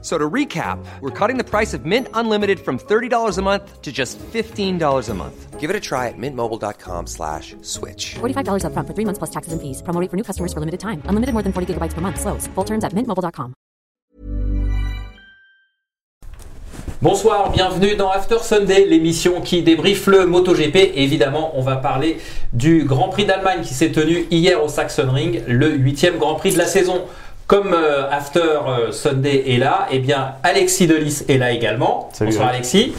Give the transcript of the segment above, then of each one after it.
So to recap, we're cutting the price of Mint Unlimited from $30 a month to just $15 a month. Give it a try at mintmobile.com slash switch. $45 upfront for three months plus taxes and fees. Promo rate for new customers for limited time. Unlimited more than 40 gigabytes per month. Slows. Full terms at mintmobile.com. Bonsoir, bienvenue dans After Sunday, l'émission qui débriefe le MotoGP. Évidemment, on va parler du Grand Prix d'Allemagne qui s'est tenu hier au Sachsenring, le huitième Grand Prix de la saison. Comme euh, After euh, Sunday est là, eh bien Alexis Delis est là également. Bonsoir Alexis.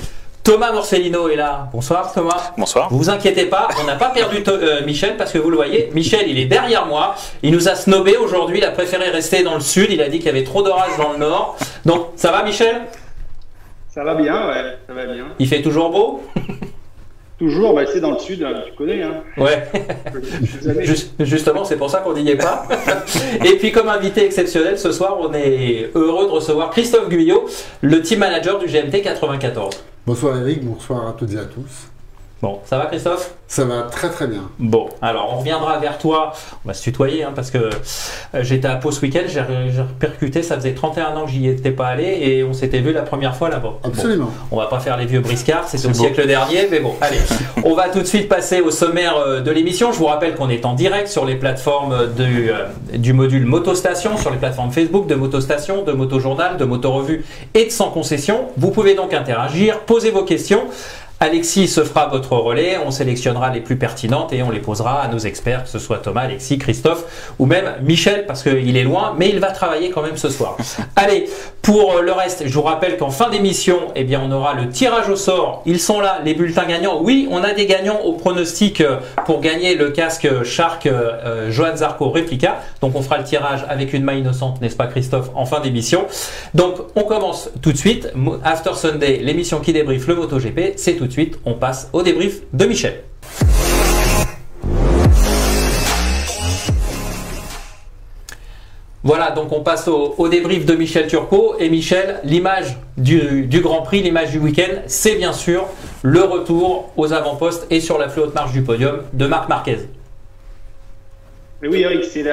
Thomas Morcellino est là. Bonsoir Thomas. Bonsoir. Vous vous inquiétez pas, on n'a pas perdu euh, Michel parce que vous le voyez, Michel il est derrière moi. Il nous a snobé aujourd'hui, il a préféré rester dans le sud. Il a dit qu'il y avait trop d'orage dans le nord. Donc ça va Michel? Ça va bien, ouais, ça va bien. Il fait toujours beau? Toujours, bah, c'est dans le sud, hein, tu connais. Hein. Ouais. Justement, c'est pour ça qu'on n'y est pas. Et puis, comme invité exceptionnel, ce soir, on est heureux de recevoir Christophe Guyot, le team manager du GMT 94. Bonsoir Eric, bonsoir à toutes et à tous. Bon, ça va Christophe? Ça va très très bien. Bon, alors on reviendra vers toi. On va se tutoyer hein, parce que euh, j'étais à Pau ce week-end, j'ai repercuté, ça faisait 31 ans que j'y étais pas allé et on s'était vu la première fois là-bas. Bon, Absolument. on va pas faire les vieux briscards, c'était au beau. siècle dernier, mais bon, allez. on va tout de suite passer au sommaire euh, de l'émission. Je vous rappelle qu'on est en direct sur les plateformes du, euh, du module Motostation, sur les plateformes Facebook de Motostation, de Motojournal, de Motorevue et de Sans Concession. Vous pouvez donc interagir, poser vos questions. Alexis se fera votre relais, on sélectionnera les plus pertinentes et on les posera à nos experts, que ce soit Thomas, Alexis, Christophe ou même Michel, parce qu'il est loin, mais il va travailler quand même ce soir. Allez, pour le reste, je vous rappelle qu'en fin d'émission, eh bien, on aura le tirage au sort. Ils sont là, les bulletins gagnants. Oui, on a des gagnants au pronostic euh, pour gagner le casque Shark euh, euh, Johan Zarco Replica. Donc on fera le tirage avec une main innocente, n'est-ce pas Christophe, en fin d'émission. Donc on commence tout de suite. After Sunday, l'émission qui débriefe le MotoGP, c'est tout de suite. On passe au débrief de Michel. Voilà, donc on passe au, débrief de Michel Turcot. Et Michel, l'image du, Grand Prix, l'image du week-end, c'est bien sûr le retour aux avant-postes et sur la plus haute marche du podium de Marc Marquez. Oui, Eric, c'est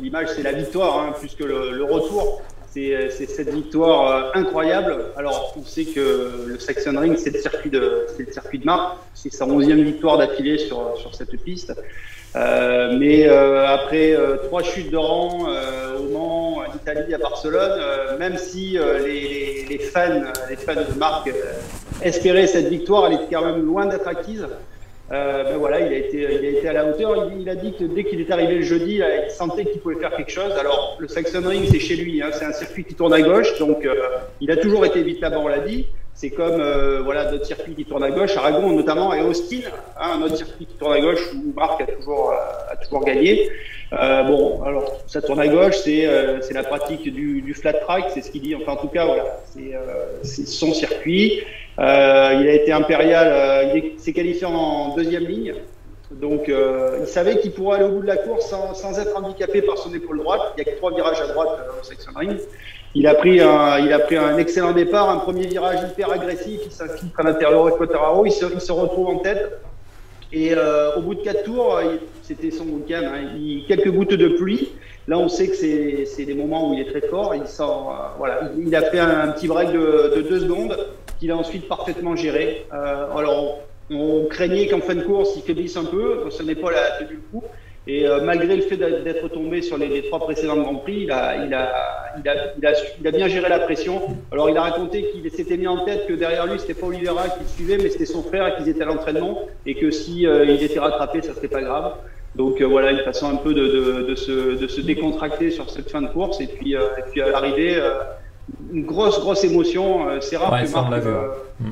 l'image, c'est la victoire, hein, plus que le retour. C'est, euh, c'est cette victoire euh, incroyable. Alors, on sait que le Saxon Ring, c'est le circuit de, c'est le circuit de Marc. C'est sa onzième victoire d'affilée sur, sur cette piste. Euh, mais après trois chutes de rang au Mans, en Italie, à Barcelone, même si les, les, fans, les fans de Marc espéraient cette victoire, elle était quand même loin d'être acquise. Euh, ben il a été, à la hauteur. Il, a dit que dès qu'il est arrivé le jeudi, il sentait qu'il pouvait faire quelque chose. Alors, le Saxon Ring, c'est chez lui. Hein, c'est un circuit qui tourne à gauche, donc euh, il a toujours été vite là-bas, on l'a dit. C'est comme euh, voilà d'autres circuits qui tournent à gauche, Aragon notamment et Austin, hein, un autre circuit qui tourne à gauche où Marc a toujours euh, a toujours gagné. Euh, bon, alors ça tourne à gauche, c'est euh, c'est la pratique du, du flat track, c'est ce qu'il dit. Enfin, en tout cas, voilà, c'est son circuit. Il a été impérial, il est- s'est qualifié en deuxième ligne. Donc, il savait qu'il pourrait aller au bout de la course sans, sans être handicapé par son épaule droite. Il n'y a que trois virages à droite au Saxon Ring. Il a pris un, excellent départ, un premier virage hyper agressif. Il s'infiltre à l'intérieur de Quattararo. Il se, il se retrouve en tête. Et euh, au bout de quatre tours, il- c'était son week-end. Hein, quelques gouttes de pluie. Là, on sait que c'est des moments où il est très fort. Il euh, a fait un, petit break de, de deux secondes qu'il a ensuite parfaitement géré. Euh, alors, on, craignait qu'en fin de course, il faiblisse un peu. Ce n'est pas la tenu le coup. Et euh, malgré le fait d'être tombé sur les, les trois précédents Grands Prix, il a, il, a, il, a, il, a, su- il a bien géré la pression. Alors il a raconté qu'il s'était mis en tête que derrière lui, c'était pas Oliveira qui le suivait, mais c'était son frère qu'ils étaient à l'entraînement et que si euh, il était rattrapé, ça serait pas grave. Donc euh, voilà, une façon un peu de, de, de, se, de se décontracter sur cette fin de course. Et puis, euh, et puis à l'arrivée, une grosse, grosse émotion. C'est rare Ouais, que Marc, l'a vu, euh, ouais.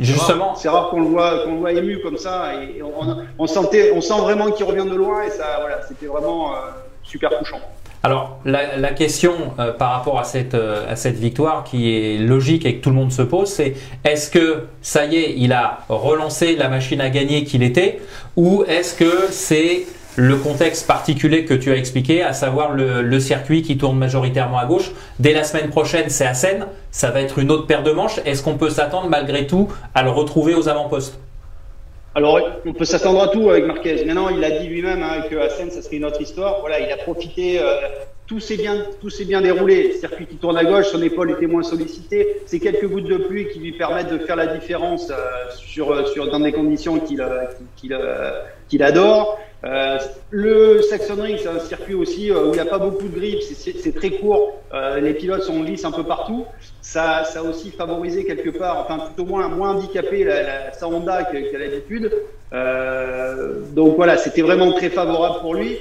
Justement, c'est rare qu'on le voit, qu'on voit ému comme ça. Et on, on sentait, on sent vraiment qu'il revient de loin et ça, voilà, c'était vraiment euh, super touchant. Alors, la, la question euh, par rapport à cette, euh, à cette victoire qui est logique et que tout le monde se pose, c'est est-ce que ça y est, il a relancé la machine à gagner qu'il était ou est-ce que c'est le contexte particulier que tu as expliqué, à savoir le, le circuit qui tourne majoritairement à gauche? Dès la semaine prochaine, c'est à Seine. Ça va être une autre paire de manches. Est-ce qu'on peut s'attendre malgré tout à le retrouver aux avant-postes? Alors, on peut s'attendre à tout avec Marquez. Maintenant, il a dit lui-même hein, que Seine, ça serait une autre histoire. Voilà, il a profité. Euh, tout s'est bien, tout s'est bien déroulé. Circuit qui tourne à gauche, son épaule était moins sollicitée. C'est quelques gouttes de pluie qui lui permettent de faire la différence euh, sur, sur, dans des conditions euh, qu'il adore. Euh, le Saxon Ring, c'est un circuit aussi euh, où il n'y a pas beaucoup de grippe, c'est très court, euh, les pilotes sont lisses un peu partout. Ça, ça a aussi favorisé quelque part, enfin tout au moins moins handicapé la, la, sa Honda qu'à l'habitude. Euh, donc voilà, c'était vraiment très favorable pour lui.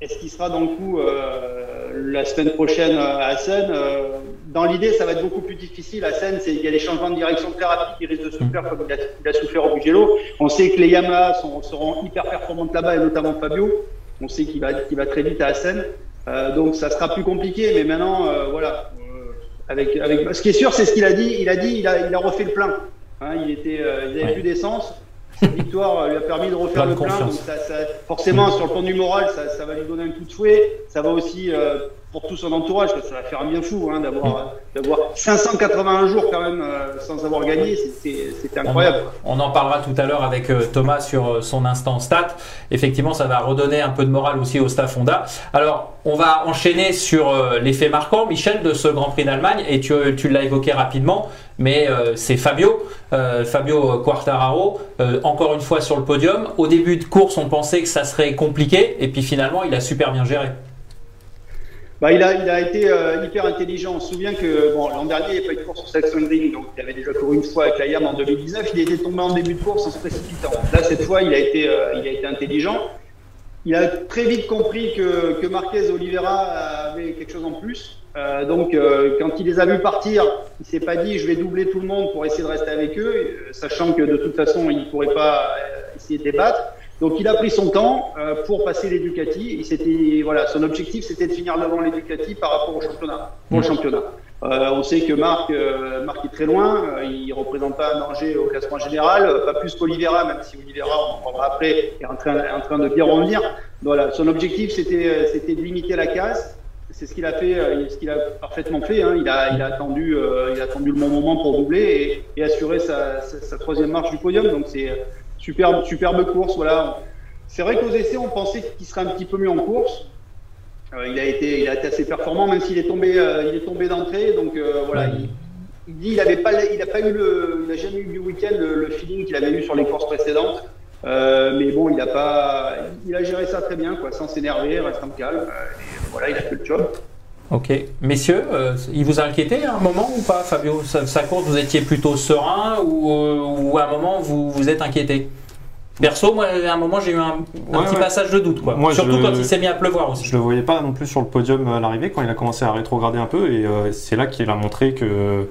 Est-ce qu'il sera dans le coup euh, la semaine prochaine à Seine euh, Dans l'idée, ça va être beaucoup plus difficile. À Seine, il y a des changements de direction très rapides qui risquent de souffrir comme il a, il a souffert au Mugello. On sait que les Yamaha sont, seront hyper performantes là-bas et notamment Fabio. On sait qu'il va, qu'il va très vite à Seine. Euh, donc ça sera plus compliqué. Mais maintenant, euh, voilà. Euh, avec, avec, ce qui est sûr, c'est ce qu'il a dit. Il a dit, il a, il a refait le plein. Hein, il était, il avait ouais. plus d'essence cette victoire lui a permis de refaire le plein. Donc ça, ça, forcément, sur le plan du moral, ça, ça, va lui donner un coup de fouet. Ça va aussi euh, pour tout son entourage, parce que ça va faire un bien fou hein, d'avoir mmh. d'avoir 581 jours quand même euh, sans avoir gagné. C'était incroyable. On, on, en parlera tout à l'heure avec euh, Thomas sur son instant stat. Effectivement, ça va redonner un peu de morale aussi au staff Honda. Alors, on va enchaîner sur l'effet marquant, Michel, de ce Grand Prix d'Allemagne. Et tu, tu l'as évoqué rapidement mais euh, c'est Fabio, euh, Fabio Quartararo, euh, encore une fois sur le podium. Au début de course, on pensait que ça serait compliqué, et puis finalement, il a super bien géré. Bah, il, a, il a été hyper intelligent. On se souvient que l'an dernier, il n'y a pas eu de course sur Saxon Ring, donc il avait déjà couru une fois avec la YAM en 2019. Il était tombé en début de course en se précipitant. Là, cette fois, il a été, il a été intelligent. Il a très vite compris que, que Marquez Oliveira avait quelque chose en plus. Euh, donc, euh, quand il les a vus partir, il s'est pas dit je vais doubler tout le monde pour essayer de rester avec eux, euh, sachant que de toute façon il ne pourrait pas essayer de débattre. Donc, il a pris son temps pour passer les Ducati. Il s'était, voilà, son objectif c'était de finir devant les Ducati par rapport au championnat, pour championnat. on sait que Marc, Marc est très loin. il représente pas un danger au classement général, pas plus qu'Olivera, même si Olivera, on en parlera après, est en train, en train de bien revenir. Voilà, son objectif c'était, c'était de limiter la casse c'est ce qu'il a fait, euh, ce qu'il a parfaitement fait. Hein. Il, a, il, a attendu, euh, il a attendu le bon moment pour doubler et, et assurer sa, sa, sa, troisième marche du podium. Donc c'est superbe, superbe course. Voilà. C'est vrai qu'aux essais, on pensait qu'il serait un petit peu mieux en course. Euh, il a été, il a été assez performant, même s'il est tombé, euh, il est tombé d'entrée. Donc euh, voilà, il, il, dit, il avait pas, il a pas eu le, il a jamais eu du week-end le, le, feeling qu'il avait eu sur les courses précédentes. Mais bon, il a pas, il a géré ça très bien, quoi, sans s'énerver, restant calme. Et voilà, il a fait le job. Ok, messieurs, euh, il vous a inquiété à un moment ou pas, Fabio sa, sa, course, vous étiez plutôt serein ou, ou à un moment vous vous êtes inquiété? Perso, moi, à un moment, j'ai eu un, un ouais, petit ouais. passage de doute, quoi. Moi, Surtout je, quand il s'est mis à pleuvoir aussi. Je le voyais pas non plus sur le podium à l'arrivée quand il a commencé à rétrograder un peu, et euh, c'est là qu'il a montré que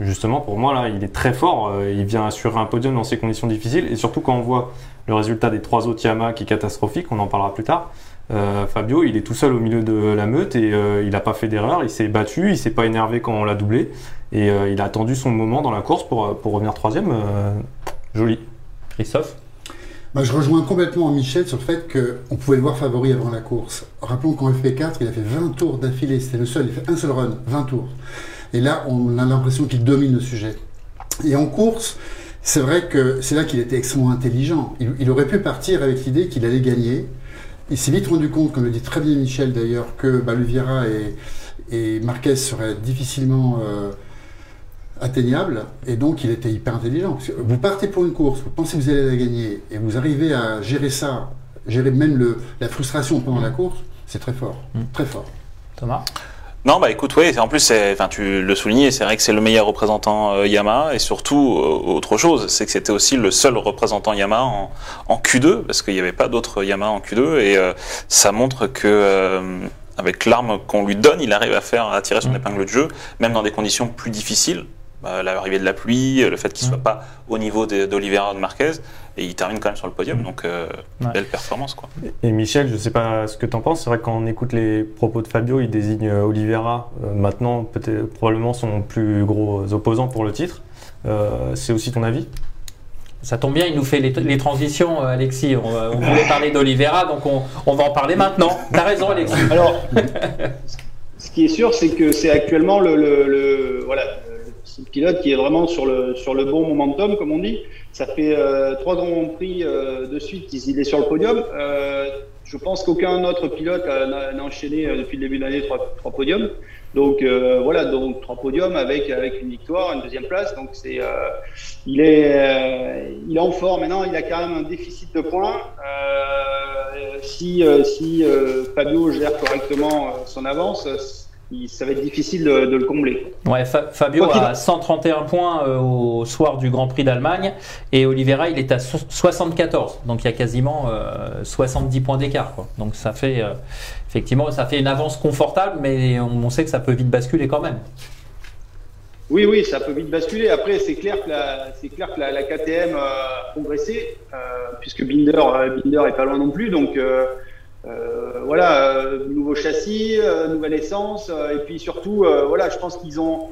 justement, pour moi, là, il est très fort. Euh, il vient assurer un podium dans ces conditions difficiles, et surtout quand on voit le résultat des trois autres Yamaha qui est catastrophique, on en parlera plus tard. Euh, Fabio, il est tout seul au milieu de la meute et euh, il n'a pas fait d'erreur. Il s'est battu, il s'est pas énervé quand on l'a doublé et euh, il a attendu son moment dans la course pour, revenir troisième. Joli. Christophe? Bah, je rejoins complètement Michel sur le fait qu'on pouvait le voir favori avant la course. Rappelons qu'en FP4, il a fait 20 tours d'affilée. C'était le seul, il fait un seul run, 20 tours. Et là, on a l'impression qu'il domine le sujet. Et en course, c'est vrai que c'est là qu'il était extrêmement intelligent. Il, aurait pu partir avec l'idée qu'il allait gagner. Il s'est vite rendu compte, comme le dit très bien Michel d'ailleurs, que bah, Luviera et, et, Marquez seraient difficilement euh, atteignables. Et donc il était hyper intelligent. vous partez pour une course, vous pensez que vous allez la gagner, et vous arrivez à gérer ça, gérer même le, la frustration pendant mmh. la course, c'est très fort. Mmh. Très fort. Thomas? Non, bah écoute, oui, en plus, enfin, tu le soulignais, c'est vrai que c'est le meilleur représentant euh, Yamaha, et surtout, euh, autre chose, c'est que c'était aussi le seul représentant Yamaha en, en Q2, parce qu'il n'y avait pas d'autres Yamaha en Q2, et euh, ça montre que, euh, avec l'arme qu'on lui donne, il arrive à faire, à tirer son mmh. épingle de jeu, même dans des conditions plus difficiles, l'arrivée de la pluie, le fait qu'il ne soit mmh. pas au niveau d'Olivera de Marquez, et il termine quand même sur le podium, donc euh, ouais. belle performance. Quoi. Et Michel, je ne sais pas ce que tu en penses, c'est vrai que quand on écoute les propos de Fabio, il désigne Oliveira, euh, maintenant peut-être probablement son plus gros opposant pour le titre. Euh, c'est aussi ton avis? Ça tombe bien, il nous fait les, les transitions, euh, Alexis. On, euh, on voulait parler d'Olivera, donc on, on va en parler maintenant. T'as raison, Alexis. Alors, ce qui est sûr, c'est que c'est actuellement le pilote qui est vraiment sur le, sur le bon momentum, comme on dit. Ça fait euh, trois grands prix euh, de suite qu'il est sur le podium. Euh, je pense qu'aucun autre pilote n'a enchaîné depuis le début de l'année trois, trois podiums. Donc voilà, donc trois podiums avec avec une victoire, une deuxième place. Donc c'est, il est, il est en forme. Maintenant, il a quand même un déficit de points. Si si Fabio gère correctement son avance, ça va être difficile de, de le combler. Ouais, Fa- Fabio Quoi a 131 points euh, au soir du Grand Prix d'Allemagne et Oliveira il est à so- 74. Donc il y a quasiment euh, 70 points d'écart. Donc ça fait euh, effectivement ça fait une avance confortable, mais on, on sait que ça peut vite basculer quand même. Oui, oui, ça peut vite basculer. Après, c'est clair que la, c'est clair que la, la KTM a progressé, euh, puisque Binder, euh, Binder est pas loin non plus. Donc euh, euh, voilà, euh, nouveau châssis, euh, nouvelle essence, euh, et puis surtout, euh, voilà, je pense qu'ils ont,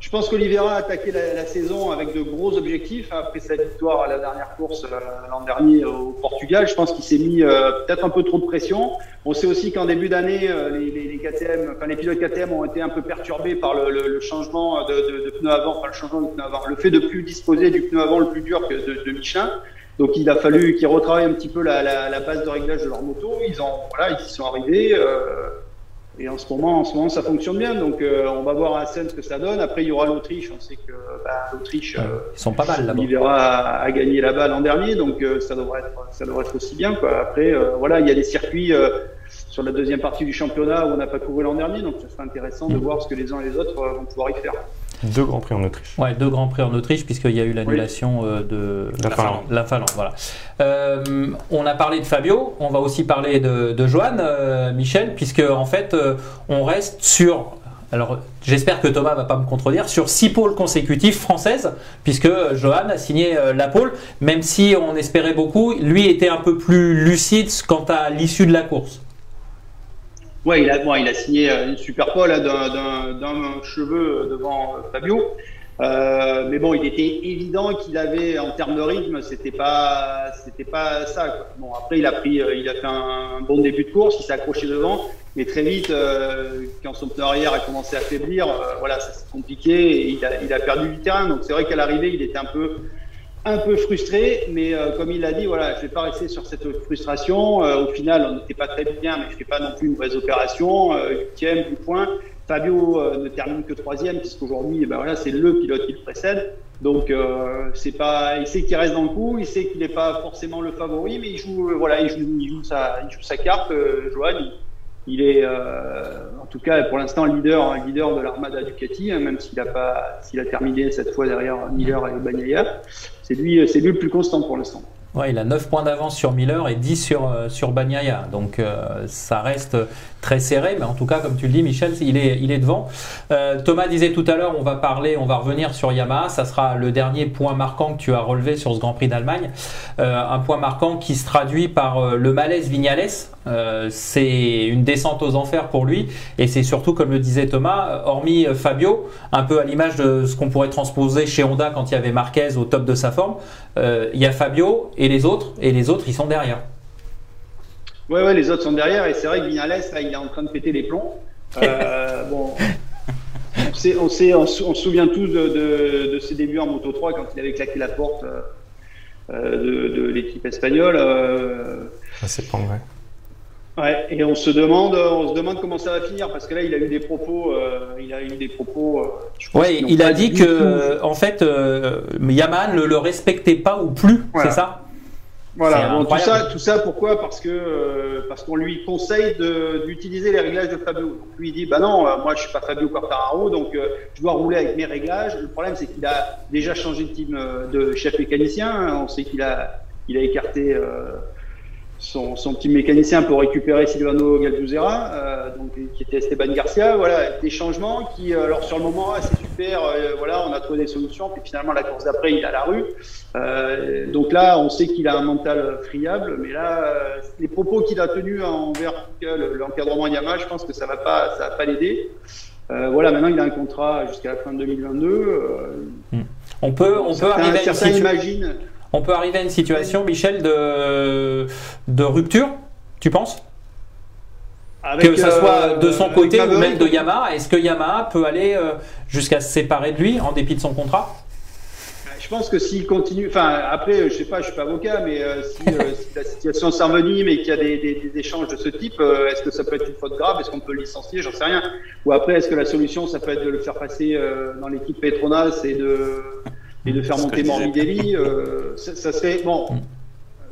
je pense qu'Olivera a attaqué la, saison avec de gros objectifs après sa victoire à la dernière course euh, l'an dernier au Portugal. Je pense qu'il s'est mis euh, peut-être un peu trop de pression. On sait aussi qu'en début d'année, euh, les, les, les KTM, enfin les pilotes KTM ont été un peu perturbés par le, le, le changement de, de, de pneu avant, enfin le changement de pneu avant, le fait de plus disposer du pneu avant le plus dur que de, de Michelin. Donc il a fallu qu'ils retravaillent un petit peu la, la, la base de réglage de leur moto. Ils ont, voilà, ils y sont arrivés. Euh, et en ce moment, en ce moment, ça fonctionne bien. Donc euh, on va voir à Assen ce que ça donne. Après, il y aura l'Autriche. On sait que bah, l'Autriche. euh, Ils sont pas mal là-bas. Olivera a, a gagné là-bas l'an dernier, donc ça devrait être ça devrait être aussi bien. Quoi. Après, voilà, il y a des circuits sur la deuxième partie du championnat où on n'a pas couru l'an dernier, donc ça sera intéressant de voir ce que les uns et les autres vont pouvoir y faire. Deux grands prix en Autriche. Ouais, deux grands prix en Autriche puisqu'il y a eu l'annulation euh, de La Finlande. La Finlande, voilà. Euh, on a parlé de Fabio, on va aussi parler de, de Johan, euh, Michel, puisque en fait euh, on reste sur. Alors j'espère que Thomas va pas me contredire sur six pôles consécutifs françaises, puisque Johan a signé euh, la pôle, même si on espérait beaucoup, lui était un peu plus lucide quant à l'issue de la course. Ouais, il a, bon, il a signé euh, une super pole hein, d'un- cheveu devant euh, Fabio. Euh, mais bon, il était évident qu'il avait, en termes de rythme, c'était pas, c'était pas ça. Quoi. Bon, après, il a pris, euh, il a fait un, bon début de course, il s'est accroché devant, mais très vite, euh, quand son pneu arrière a commencé à faiblir, euh, voilà, ça s'est compliqué et il a, il a perdu du terrain. Donc c'est vrai qu'à l'arrivée, il était un peu, un peu frustré, mais euh, comme il l'a dit, voilà, je vais pas rester sur cette frustration. Euh, au final, on n'était pas très bien, mais je fais pas non plus une mauvaise opération. Euh, Huitième du point. Fabio euh, ne termine que troisième, puisqu'aujourd'hui, eh ben voilà, c'est le pilote qui le précède. Donc, euh, c'est pas, il sait qu'il reste dans le coup, il sait qu'il n'est pas forcément le favori, mais il joue, euh, voilà, il joue, il joue sa, il joue sa carte. Euh, Johan, il, est, euh, en tout cas, pour l'instant, leader, un leader de l'armada Ducati, hein, même s'il a pas, s'il a terminé cette fois derrière Miller et Bagnaia. C'est lui, c'est lui le plus constant pour l'instant. Ouais, il a 9 points d'avance sur Miller et 10 sur, euh, sur Bagnaia. Donc euh, ça reste très serré, mais en tout cas, comme tu le dis, Michel, il est, il est devant. Euh, Thomas disait tout à l'heure, on va parler, on va revenir sur Yamaha. Ça sera le dernier point marquant que tu as relevé sur ce Grand Prix d'Allemagne. Euh, un point marquant qui se traduit par euh, le malaise Vignales. Euh, c'est une descente aux enfers pour lui. Et c'est surtout, comme le disait Thomas, hormis euh, Fabio, un peu à l'image de ce qu'on pourrait transposer chez Honda quand il y avait Marquez au top de sa forme, euh, il y a Fabio et les autres, et les autres, ils sont derrière. Ouais, ouais, les autres sont derrière, et c'est vrai que Vignales, là, il est en train de péter les plombs. Euh, bon, on, sait, on, sait, on, se on se souvient tous de, de, de, ses débuts en Moto 3 quand il avait claqué la porte euh, de, de l'équipe espagnole. Euh, Ça c'est pas vrai. Ouais, et on se demande, on se demande comment ça va finir parce que là, il a eu des propos, euh, il a eu des propos. Euh, je pense ouais, il a dit que, euh, en fait, euh, Yaman ne le respectait pas ou plus, voilà. c'est ça? Voilà. Bon, tout ça, tout ça, pourquoi? Parce que euh, parce qu'on lui conseille d'utiliser les réglages de Fabio. Donc lui il dit, bah non, euh, moi je suis pas Fabio Quartararo, donc euh, je dois rouler avec mes réglages. Le problème, c'est qu'il a déjà changé de team euh, de chef mécanicien. On sait qu'il a, il a écarté. Euh, son, son petit mécanicien pour récupérer Silvano Galduzera, euh, donc qui était Esteban Garcia. Voilà, des changements qui, euh, alors sur le moment, ah, c'est super. Euh, voilà, on a trouvé des solutions. Puis finalement, la course d'après, il est à la rue. Euh, donc là, on sait qu'il a un mental friable, mais là, les propos qu'il a tenus envers l'encadrement Yamaha, je pense que ça va pas, ça va pas l'aider. Voilà, maintenant il a un contrat jusqu'à la fin de 2022. on peut, on peut arriver certains à une imaginent On peut arriver à une situation, Michel, de, de rupture, tu penses? Avec, Que ça euh, soit de son côté ou même de Yamaha, est-ce que Yamaha peut aller euh, jusqu'à se séparer de lui en dépit de son contrat? Je pense que s'il continue, enfin après, je sais pas, je suis pas avocat, mais euh, si, euh, si la situation s'envenime et qu'il y a des, des- des échanges de ce type, euh, est-ce que ça peut être une faute grave? Est-ce qu'on peut le licencier? J'en sais rien. Ou après, est-ce que la solution, ça peut être de le faire passer euh, dans l'équipe Petronas et de et de faire monter. Morbidelli euh, ça, ça serait bon.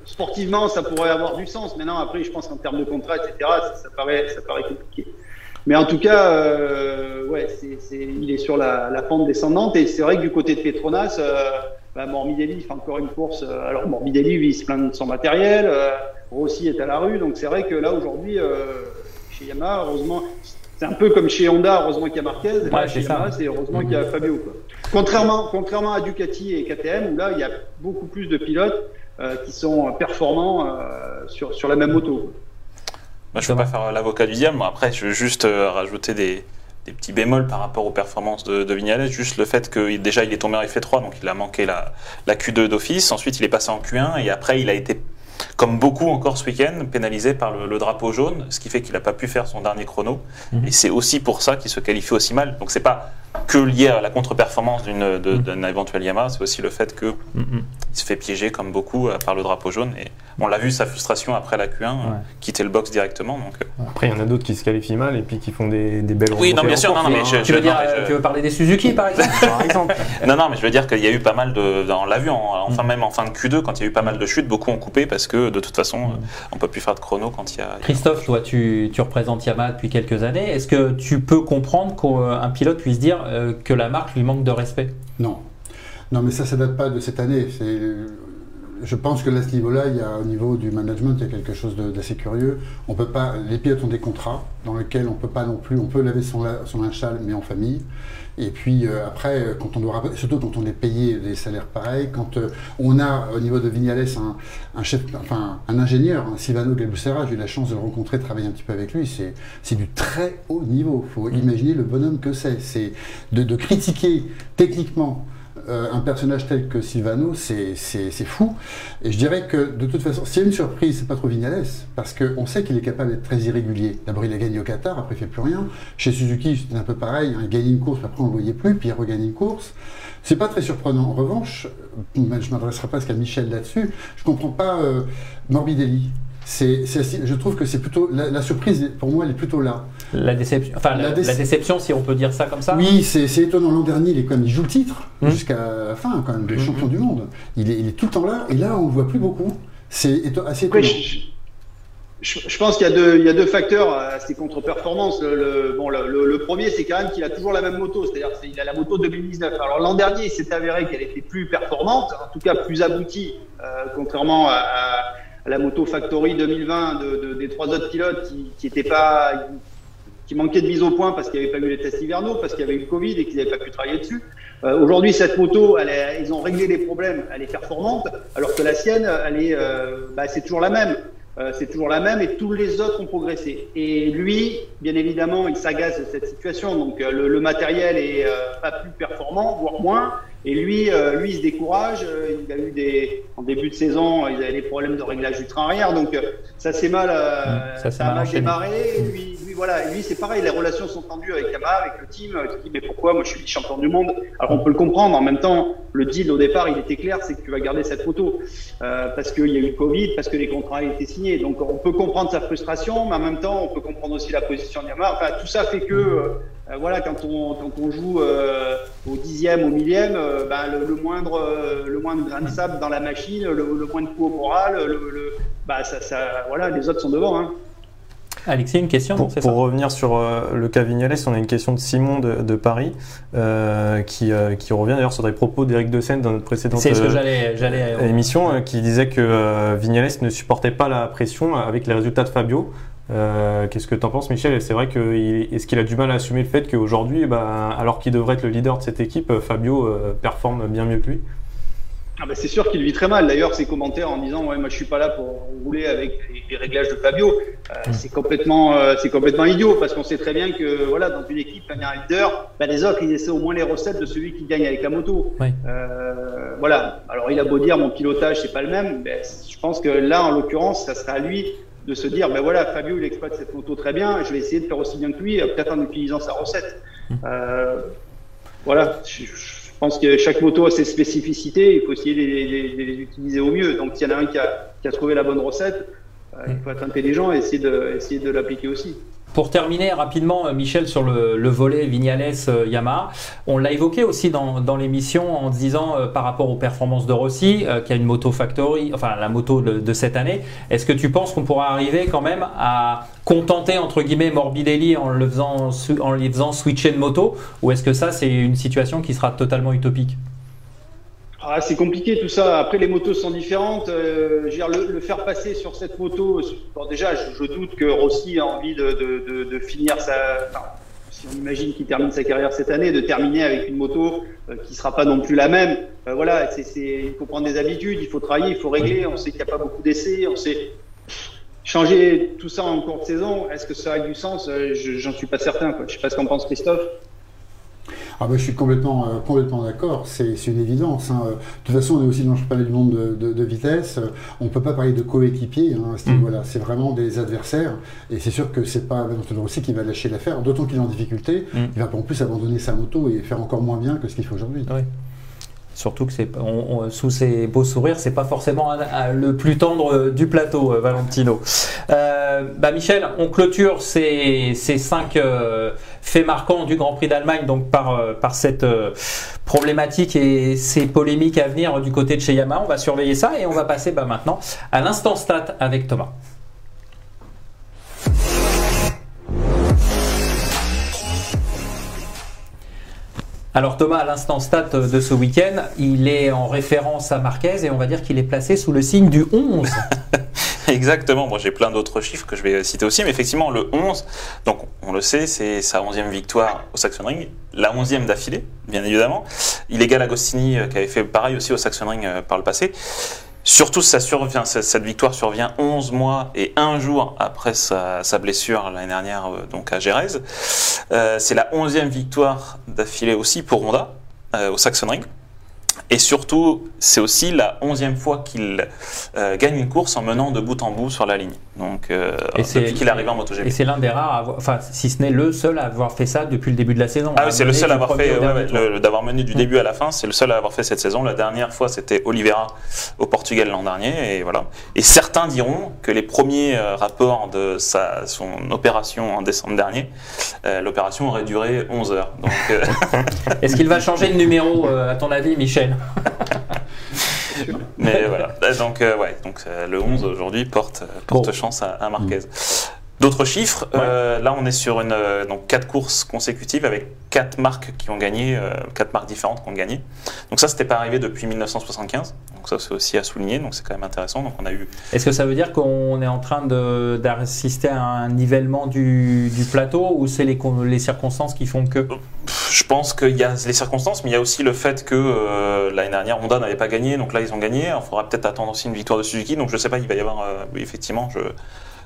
Sportivement, ça pourrait avoir du sens. Maintenant, après, je pense qu'en termes de contrat, etc., ça, ça paraît, ça paraît compliqué. Mais en tout cas, euh, ouais, c'est, c'est, il est sur la, la pente descendante et c'est vrai que du côté de Petronas, euh, bah, Morbidelli fait encore une course. euh, alors Morbidelli, lui, il se plaint de son matériel. euh, Rossi est à la rue, donc c'est vrai que là aujourd'hui, euh, chez Yamaha, heureusement, c'est un peu comme chez Honda, heureusement qu'il y a Marquez. Là, Ouais, chez c'est ça. Yamaha, c'est heureusement qu'il y a Fabio. Quoi. Contrairement, contrairement à Ducati et KTM, où là, il y a beaucoup plus de pilotes euh, qui sont performants euh, sur, sur la même moto. Moi, je ne veux pas faire l'avocat du diable. Moi, après, je veux juste euh, rajouter des, des petits bémols par rapport aux performances de, de Vignales. Juste le fait que déjà, il est tombé en F3, donc il a manqué la, la Q2 d'office. Ensuite, il est passé en Q1 et après, il a été, comme beaucoup encore ce week-end, pénalisé par le, le drapeau jaune, ce qui fait qu'il n'a pas pu faire son dernier chrono. Mhm. Et c'est aussi pour ça qu'il se qualifie aussi mal. Donc, c'est pas que lié à la contre-performance d'une de- d'un éventuel Yamaha, c'est aussi le fait que Mhm. il se fait piéger comme beaucoup euh, par le drapeau jaune. Et on l'a vu, sa frustration après la Q1, euh, quitter le box directement. Donc, euh, Après, il y en a d'autres qui se qualifient mal et puis qui font des, des belles Oui, non, bien en sûr, non, non, mais je- tu veux, dire, non, mais je- tu veux parler des Suzuki par exemple Par exemple. Non, non, mais je veux dire qu'il y a eu pas mal de. On l'a vu, en, enfin, même en fin de Q2, quand il y a eu pas mal de chutes, beaucoup ont coupé parce que de toute façon, on peut plus faire de chrono quand il y a. Christophe, toi, tu, tu représentes Yamaha depuis quelques années. Est-ce que tu peux comprendre qu'un pilote puisse dire euh, que la marque lui manque de respect Non. Non, mais ça, ça date pas de cette année. Je pense que là, à ce niveau-là, il y a, au niveau du management, il y a quelque chose d'assez curieux. On peut pas, les pilotes ont des contrats dans lesquels on peut pas non plus, on peut laver son, son linge mais en famille. Et puis euh, après, euh, quand on surtout quand on est payé des salaires pareils, quand euh, on a au niveau de Vignales un, chef, enfin un ingénieur, un Silvano Galbucera, j'ai eu la chance de le rencontrer, de travailler un petit peu avec lui. C'est, du très haut niveau. Il faut imaginer le bonhomme que c'est. C'est de, critiquer techniquement un personnage tel que Silvano, c'est fou. Et je dirais que de toute façon, s'il y a une surprise, c'est pas trop Vignales, parce qu'on sait qu'il est capable d'être très irrégulier. D'abord, il a gagné au Qatar, après, il fait plus rien. Chez Suzuki, c'était un peu pareil. hein, il gagnait une course, après, on ne voyait plus, puis il regagne une course. C'est pas très surprenant. En revanche, euh, je m'adresserai presque à Michel là-dessus. Je comprends pas euh, Morbidelli. Je trouve que c'est plutôt la surprise pour moi elle est plutôt là. La déception, enfin, la, La déce- la déception, si on peut dire ça comme ça Oui, c'est c'est étonnant. L'an dernier, il est quand même, il joue le titre Mhm. jusqu'à la fin, quand même, le champion du monde. Il est, il est tout le temps là, et là, on le voit plus beaucoup. C'est éto- assez étonnant. je, je- je pense qu'il y, a deux- il y a deux facteurs à ces contre-performances. Le, le- bon, le, le- le premier, c'est quand même qu'il a toujours la même moto, c'est-à-dire qu'il a la moto 2019. Alors l'an dernier, il s'est avéré qu'elle était plus performante, en tout cas plus aboutie, euh, contrairement à, la moto Factory 2020 de, de- des trois autres pilotes qui, qui étaient pas qui manquaient de mise au point parce qu'il n'y avait pas eu les tests hivernaux, parce qu'il y avait eu le Covid et qu'ils n'avaient pas pu travailler dessus. Euh, Aujourd'hui, cette moto, elle est- ils ont réglé les problèmes, elle est performante, alors que la sienne, elle est, euh, bah, c'est toujours la même. Euh, c'est toujours la même et tous les autres ont progressé. Et lui, bien évidemment, il s'agace de cette situation. Donc euh, le, le matériel est euh, pas plus performant, voire moins. Et lui, euh, lui, il se décourage. Euh, il a eu des, en début de saison, il avait des problèmes de réglage du train arrière. Donc euh, ça s'est mal, euh, Mmh, ça s'est ça a mal mal enchaîné. démarré. Lui, lui, voilà, lui, c'est pareil. Les relations sont tendues avec Yamaha, avec le team. Il se dit mais pourquoi? Moi je suis champion du monde Alors on peut le comprendre. En même temps, le deal au départ, il était clair, c'est que tu vas garder cette photo euh, parce qu'il y a eu le Covid, parce que les contrats étaient signés. Donc on peut comprendre sa frustration, mais en même temps, on peut comprendre aussi la position de Yamaha. Enfin, tout ça fait que euh, voilà, quand on quand on joue euh, au dixième, au millième, euh, ben, le, le moindre euh, le moindre grain de sable dans la machine, le, le moindre coup au moral, le, le- bah ça, ça voilà, les autres sont devant. Hein. Alexis, une question Pour, c'est pour ça revenir sur euh, le cas Vignales, on a une question de Simon de, de Paris euh, qui, euh, qui revient d'ailleurs sur des propos d'Éric Dessène dans notre précédente ce que émission euh, qui disait que euh, Vignales ne supportait pas la pression avec les résultats de Fabio. Euh, Qu'est-ce que tu en penses, Michel? Est-ce vrai que est-ce qu'il a du mal à assumer le fait qu'aujourd'hui, bah, alors qu'il devrait être le leader de cette équipe, Fabio euh, performe bien mieux que lui? Ah bah c'est sûr qu'il vit très mal. D'ailleurs, ses commentaires en disant ouais moi je suis pas là pour rouler avec les, réglages de Fabio, euh, Mm. c'est complètement euh, c'est complètement idiot parce qu'on sait très bien que voilà dans une équipe quand il y a un leader, bah, les autres ils essaient au moins les recettes de celui qui gagne avec la moto. Oui. Euh, voilà. Alors il a beau dire mon pilotage c'est pas le même, mais je pense que là en l'occurrence ça sera à lui de se dire ben voilà Fabio il exploite cette moto très bien, je vais essayer de faire aussi bien que lui, euh, peut-être en utilisant sa recette. Euh, voilà, je, je pense que chaque moto a ses spécificités, il faut essayer de les, les- de les utiliser au mieux. Donc s'il y en a un qui a, qui a trouvé la bonne recette, euh, il faut être intelligent et essayer de, essayer de l'appliquer aussi. Pour terminer rapidement, euh, Michel, sur le, le volet Vignales-Yamaha, on l'a évoqué aussi dans, dans l'émission en disant euh, par rapport aux performances de Rossi, euh, qui a une moto factory, enfin la moto de, cette année, est-ce que tu penses qu'on pourra arriver quand même à contenter entre guillemets Morbidelli en le faisant, en les faisant switcher de moto, ou est-ce que ça c'est une situation qui sera totalement utopique? Ah, c'est compliqué tout ça. Après, les motos sont différentes. Euh, le, faire passer sur cette moto, déjà, je, doute que Rossi a envie de, finir sa. Si on imagine qu'il termine sa carrière cette année, de terminer avec une moto euh, qui sera pas non plus la même. Euh, voilà, c'est, il faut prendre des habitudes, il faut travailler, il faut régler. On sait qu'il n'y a pas beaucoup d'essais, on sait. Changer tout ça en cours de saison, est-ce que ça a du sens? Euh, je, J'en suis pas certain. Quoi. Je sais pas ce qu'en pense Christophe. Ah bah, je suis complètement, euh, complètement d'accord, c'est une évidence. hein. De toute façon, on est aussi dans je parlais du monde de, de- de vitesse. On ne peut pas parler de coéquipiers hein, à ce Mm. C'est vraiment des adversaires. Et c'est sûr que c'est pas Valentino Rossi qui va lâcher l'affaire, d'autant qu'il est en difficulté. Mm. Il va pas en plus abandonner sa moto et faire encore moins bien que ce qu'il fait aujourd'hui. Surtout que c'est, sous ses beaux sourires, c'est pas forcément le plus tendre euh, du plateau, euh, Valentino. Euh, bah Michel, on clôture ces, cinq faits marquants du Grand Prix d'Allemagne, donc par, par cette problématique et ces polémiques à venir du côté de chez Yamaha. On va surveiller ça et on va passer bah, maintenant à l'instant stat avec Thomas. Alors Thomas, à l'instant stat de ce week-end, il est en référence à Marquez et on va dire qu'il est placé sous le signe du 11. Exactement, moi j'ai plein d'autres chiffres que je vais citer aussi, mais effectivement le 11, donc on le sait, c'est sa 11e victoire au Saxon Ring, la 11e d'affilée, bien évidemment. Il égale Agostini euh, qui avait fait pareil aussi au Saxon Ring euh, par le passé. Surtout, ça survient, cette victoire survient 11 mois et un jour après sa, blessure l'année dernière euh, donc à Jerez. Euh, c'est la 11e victoire d'affilée aussi pour Honda euh, au Saxon Ring. Et surtout, c'est aussi la 11e fois qu'il gagne une course en menant de bout en bout sur la ligne. Donc, euh, Et c'est- depuis qu'il est arrivé en MotoGP. Et c'est l'un des rares, à avoir- enfin si ce n'est le seul à avoir fait ça depuis le début de la saison. Ah oui, c'est le seul à avoir fait, ouais, d'avoir mené du début à la fin. C'est le seul à avoir fait cette saison. La dernière fois, c'était Oliveira au Portugal l'an dernier, et voilà. Et certains diront que les premiers euh, rapports de sa, son opération en décembre dernier, euh, l'opération aurait duré 11 heures. Donc, Est-ce qu'il va changer de numéro à ton avis, Michel? Donc, euh, ouais, donc euh, le 11 aujourd'hui porte, euh, porte Bon. chance à, à Marquez. D'autres chiffres, euh, là on est sur une, euh, donc quatre courses consécutives avec quatre marques qui ont gagné, euh, quatre marques différentes qui ont gagné. Donc ça c'était pas arrivé depuis 1975, donc ça c'est aussi à souligner, donc c'est quand même intéressant. Donc on a eu, Est-ce que ça veut dire qu'on est en train d'assister à un nivellement du, du plateau ou c'est les, con- les circonstances qui font que? Je pense qu'il y a les circonstances, mais il y a aussi le fait que euh, l'année dernière Honda n'avait pas gagné, donc là ils ont gagné. Il faudra peut-être attendre aussi une victoire de Suzuki, donc je sais pas, il va y avoir, effectivement, je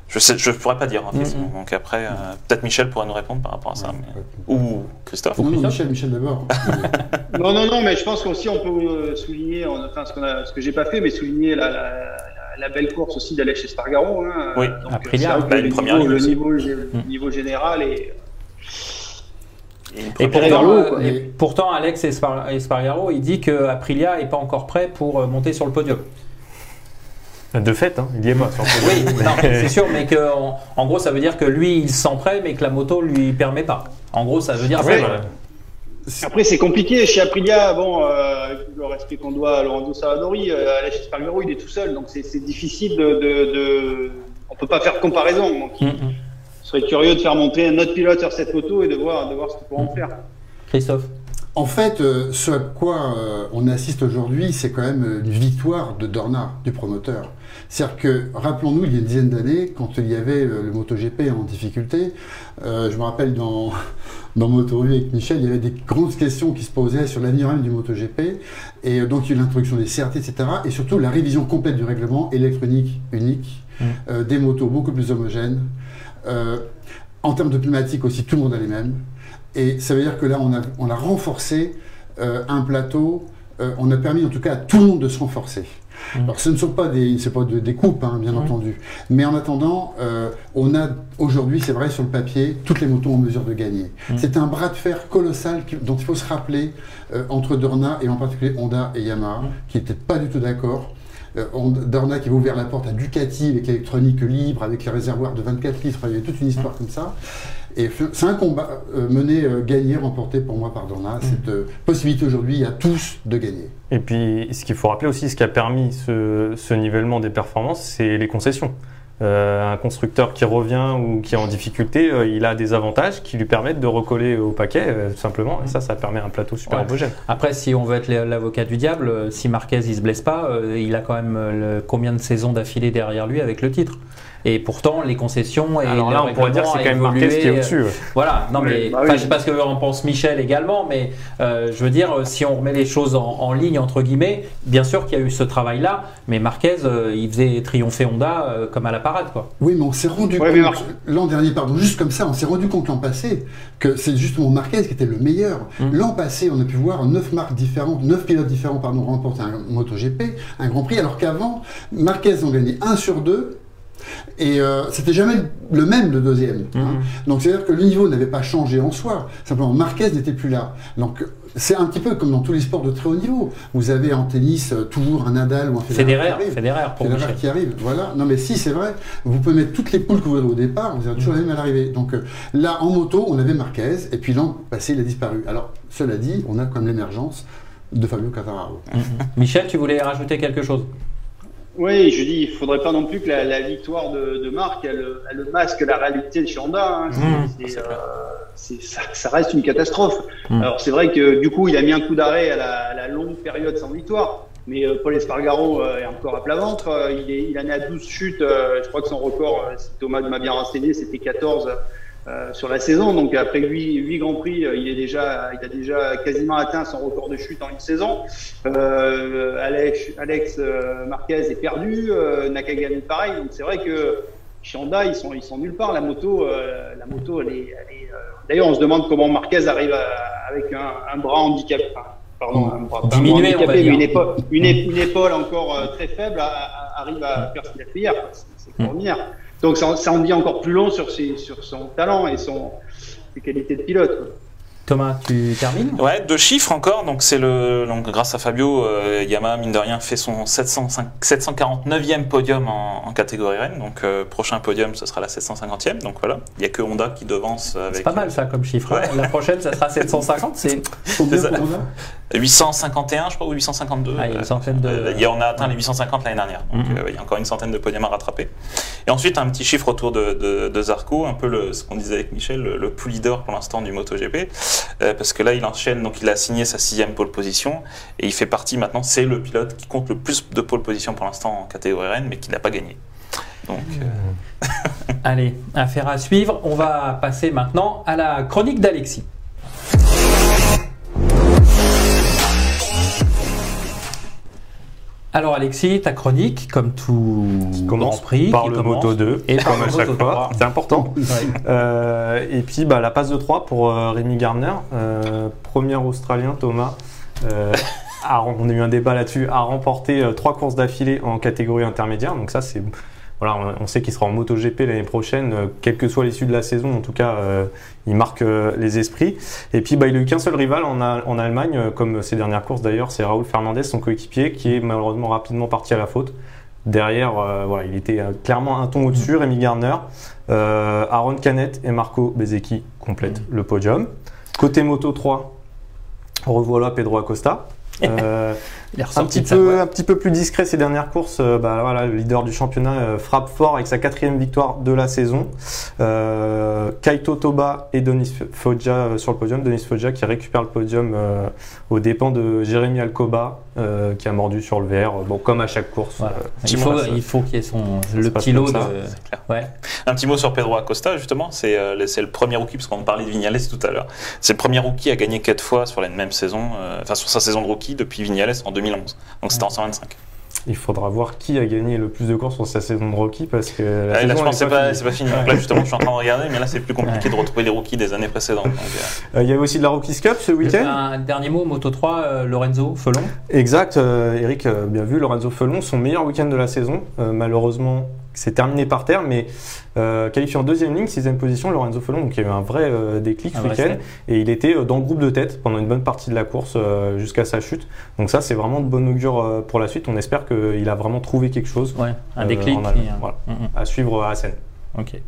je je pourrais pas dire hein. Mhm. Donc après, euh, peut-être Michel pourrait nous répondre par rapport à ça, mais- ou Christophe. Non, non, Christophe Michel, Michel d'abord. Non, non, non, mais je pense qu'aussi on peut euh, souligner, enfin ce, qu'on a, ce que j'ai pas fait, mais souligner la, la, la- la belle course aussi d'Alex Espargaro. Hein. Oui, Donc, Aprilia, bah, le, une première niveau, le, aussi. niveau, Mm. niveau général est. Et Et pourtant, quoi. et pourtant, Alex Espar- Espargaro, il dit que Aprilia n'est pas encore prêt pour euh, monter sur le podium. De fait, hein, il y est pas. sur le Oui, c'est sûr, mais que en, en gros, ça veut dire que lui, il se sent prêt, mais que la moto lui permet pas. En gros, ça veut dire Ouais, ça. voilà. Après, c'est compliqué. Chez Aprilia, bon, euh, le respect qu'on doit à Lorenzo Savadori, euh, Alex Espargaro, il est tout seul, donc c'est difficile de, de, de. On peut pas faire de comparaison. Donc, Mm, mm. je serais curieux de faire monter un autre pilote sur cette moto et de voir, de voir ce qu'il pourra en faire. Christophe? En fait, euh, ce à quoi euh, on assiste aujourd'hui, c'est quand même une victoire de Dorna, du promoteur. C'est-à-dire que, rappelons-nous, il y a une dizaine d'années, quand il y avait euh, le MotoGP en difficulté, euh, je me rappelle dans, dans avec Michel, il y avait des grandes questions qui se posaient sur l'avenir même du MotoGP. Et euh, donc, il y a eu l'introduction des CRT, etc. Et surtout, la révision complète du règlement électronique unique, euh, des motos beaucoup plus homogènes. Euh, en termes de pneumatique aussi, tout le monde a les mêmes. Et ça veut dire que là, on a, on a renforcé euh, un plateau, euh, on a permis en tout cas à tout le monde de se renforcer. Alors ce ne sont pas des, pas de- des coupes, hein, bien entendu. Mais en attendant, euh, on a aujourd'hui, c'est vrai, sur le papier, toutes les motos en mesure de gagner. C'est un bras de fer colossal qui- dont il faut se rappeler entre Dorna et en particulier Honda et Yamaha, qui n'étaient pas du tout d'accord. Dorna qui avait ouvert la porte à Ducati avec l'électronique libre, avec les réservoirs de 24 litres, il y avait toute une histoire comme ça. Et c'est un combat euh, mené, euh, gagné, remporté pour moi par Dorna. Cette euh, possibilité aujourd'hui à tous de gagner. Et puis, ce qu'il faut rappeler aussi, ce qui a permis ce, ce nivellement des performances, c'est les concessions. Euh, un constructeur qui revient ou qui est en difficulté, euh, il a des avantages qui lui permettent de recoller au paquet, euh, tout simplement. Et ça, ça permet un plateau super Ouais. homogène. Après, si on veut être l'avocat du diable, si Marquez il se blesse pas, euh, il a quand même le- combien de saisons d'affilée derrière lui avec le titre? Et pourtant, les concessions et Alors là, on pourrait dire que c'est quand même Marquez qui est au-dessus. ouais. Voilà, non Oui, mais bah enfin, oui. je sais pas ce que en pense Michel également, mais euh, je veux dire, euh, si on remet les choses en, en ligne entre guillemets, bien sûr qu'il y a eu ce travail-là, mais Marquez, euh, il faisait triompher Honda euh, comme à la parade, quoi. Oui, mais on s'est rendu Ouais, mais compte l'an dernier, pardon, juste comme ça, on s'est rendu compte l'an passé que c'est justement Marquez qui était le meilleur. L'an passé, on a pu voir neuf marques différentes, neuf pilotes différents, pardon, remporter un MotoGP, un Grand Prix, alors qu'avant, Marquez en gagnait un sur deux. Et euh, c'était jamais le même le deuxième. hein. Donc c'est-à-dire que le niveau n'avait pas changé en soi. Simplement Marquez n'était plus là. Donc c'est un petit peu comme dans tous les sports de très haut niveau. Vous avez en tennis euh, toujours un Nadal ou un Federer. Federer. Federer pour Federer qui arrive, voilà. Non mais si, c'est vrai. Vous pouvez mettre toutes les poules que vous voudrez au départ, vous avez toujours la même à l'arrivée. Donc euh, là, en moto, on avait Marquez, et puis l'an passé, il a disparu. Alors, cela dit, on a quand même l'émergence de Fabio Quartararo. Michel, tu voulais rajouter quelque chose? Oui, je dis, il faudrait pas non plus que la, la victoire de, de Marc, elle, elle masque la réalité de chez Honda. hein. Mmh, c'est, euh, ça, ça reste une catastrophe. Mmh. Alors c'est vrai que du coup, il a mis un coup d'arrêt à la, à la longue période sans victoire. Mais euh, Paul Espargaro euh, est encore à plat ventre. Euh, il, est, il en est à 12 chutes. Euh, je crois que son record, euh, si Thomas m'a bien renseigné, c'était 14 euh, sur la saison. Donc après 8, 8 Grands Prix, euh, il, est déjà, il a déjà quasiment atteint son record de chute en une saison. Euh, Alex, Alex Marquez est perdu, Nakagami pareil. Donc c'est vrai que chez Honda, ils sont, ils sont nulle part. La moto, la moto, elle est. D'ailleurs, on se demande comment Marquez arrive à- avec un, un bras handicapé. enfin, Pardon, un bras, pas Diminué, on va handicapé, dire. mais une épaule, une, encore très faible à- à- arrive à faire ce qu'il a fait hier. C'est- C'est extraordinaire. Donc ça, ça en dit encore plus long sur, ses, sur son talent et son, ses qualités de pilote. Thomas, tu termines? Ouais, deux chiffres encore. Donc c'est le donc grâce à Fabio, euh, Yamaha mine de rien fait son 705 749e podium en, en catégorie Rennes. Donc euh, prochain podium, ce sera la 750e. Donc voilà, il y a que Honda qui devance avec C'est pas mal ça comme chiffre. hein. Ouais. La prochaine, ça sera 750. C'est Combien ça. pour Honda 851, je crois, ou 852. Ah, il y a une centaine de- Euh, il y a- on a atteint les 850 l'année dernière. Donc Mhm. euh, il y a encore une centaine de podiums à rattraper. Et ensuite, un petit chiffre autour de, de, de Zarco, un peu le, ce qu'on disait avec Michel, le, le leader pour l'instant du MotoGP. Euh, parce que là, il enchaîne, donc il a signé sa sixième pole position. Et il fait partie maintenant, c'est le pilote qui compte le plus de pole position pour l'instant en catégorie Rennes, mais qui n'a pas gagné. Euh, Allez, affaire à suivre. On va passer maintenant à la chronique d'Alexis. Alors Alexis, ta chronique, comme tout commence Grand Prix, par qui le commence- Moto 2, et par comme à chaque fois. 3. C'est important. Euh, et puis bah, la passe de 3 pour euh, Rémi Gardner, euh, premier Australien, Thomas. on a eu un débat là-dessus, a remporté trois courses d'affilée en catégorie intermédiaire. Donc ça, c'est voilà, on, on sait qu'il sera en MotoGP l'année prochaine, euh, quelle que soit l'issue de la saison. En tout cas, euh, il marque euh, les esprits. Et puis, bah, il a eu qu'un seul rival en, A- en Allemagne, comme ses dernières courses d'ailleurs, c'est Raoul Fernandez, son coéquipier, qui est malheureusement rapidement parti à la faute. Derrière, euh, voilà, il était euh, clairement un ton au-dessus, Rémi Garner. Euh, Aaron Canet et Marco Bezzecchi complètent le podium. Côté Moto 3, revoilà Pedro Acosta. Il est Un petit, peu, un petit peu plus discret ces dernières courses, euh, bah, voilà, le leader du championnat euh, frappe fort avec sa quatrième victoire de la saison. Euh, Kaito Toba et Denis Foggia euh, sur le podium. Denis Foggia qui récupère le podium euh, aux dépens de Jérémy Alcoba euh, qui a mordu sur le verre, bon, comme à chaque course. Voilà. Euh, Il faut, il faut qu'il y ait son, le petit lot de. clair. Ouais. Un petit mot sur Pedro Acosta, justement. C'est euh, le- c'est le premier rookie, parce qu'on parlait de Vignales tout à l'heure. C'est le premier rookie à gagner quatre fois sur la même saison, euh, enfin sur sa saison de rookie depuis Vignales en 2011. Donc c'était en 125. Il faudra voir qui a gagné le plus de courses sur sa saison de rookie parce que la Ah, là, saison, je elle pense que pas, c'est pas fini. Donc là, justement, je suis en train de regarder, mais là, c'est plus compliqué de retrouver les rookies des années précédentes. Donc, euh, Euh, Il y avait aussi de la Rookies Cup ce week-end. Un dernier mot, Moto 3, euh, Lorenzo Felon. Exact, euh, Eric, euh, bien vu, Lorenzo Felon, son meilleur week-end de la saison. Euh, malheureusement, c'est terminé par terre, mais euh, qualifié en deuxième ligne, sixième position, Lorenzo Felon, donc il y a eu un vrai euh, déclic ce week-end. Et il était euh, dans le groupe de tête pendant une bonne partie de la course euh, jusqu'à sa chute. Donc ça, c'est vraiment de bon augure pour la suite. On espère qu'il a vraiment trouvé quelque chose Ouais, un déclic. voilà. mm, mm. à suivre à Assen. Ok.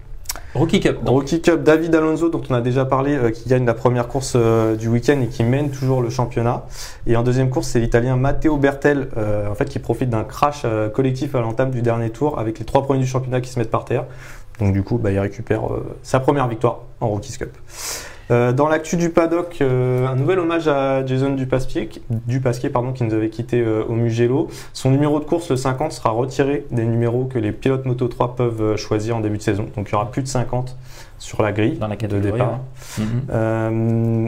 Rookie Cup. Donc. Rookie Cup, David Alonso, dont on a déjà parlé, euh, qui gagne la première course euh, du week-end et qui mène toujours le championnat. Et en deuxième course, c'est l'Italien Matteo Bertel, euh, en fait, qui profite d'un crash collectif à l'entame du dernier tour avec les trois premiers du championnat qui se mettent par terre. Donc du coup, bah, il récupère sa première victoire en Rookies Cup. Euh, dans l'actu du paddock, euh, un nouvel hommage à Jason Dupasquier, Dupasquier pardon, qui nous avait quitté euh, au Mugello. Son numéro de course, le 50, sera retiré des numéros que les pilotes Moto 3 peuvent euh, choisir en début de saison. Donc il y aura plus de 50 sur la grille Dans la de départ. ouais. Mhm. Euh,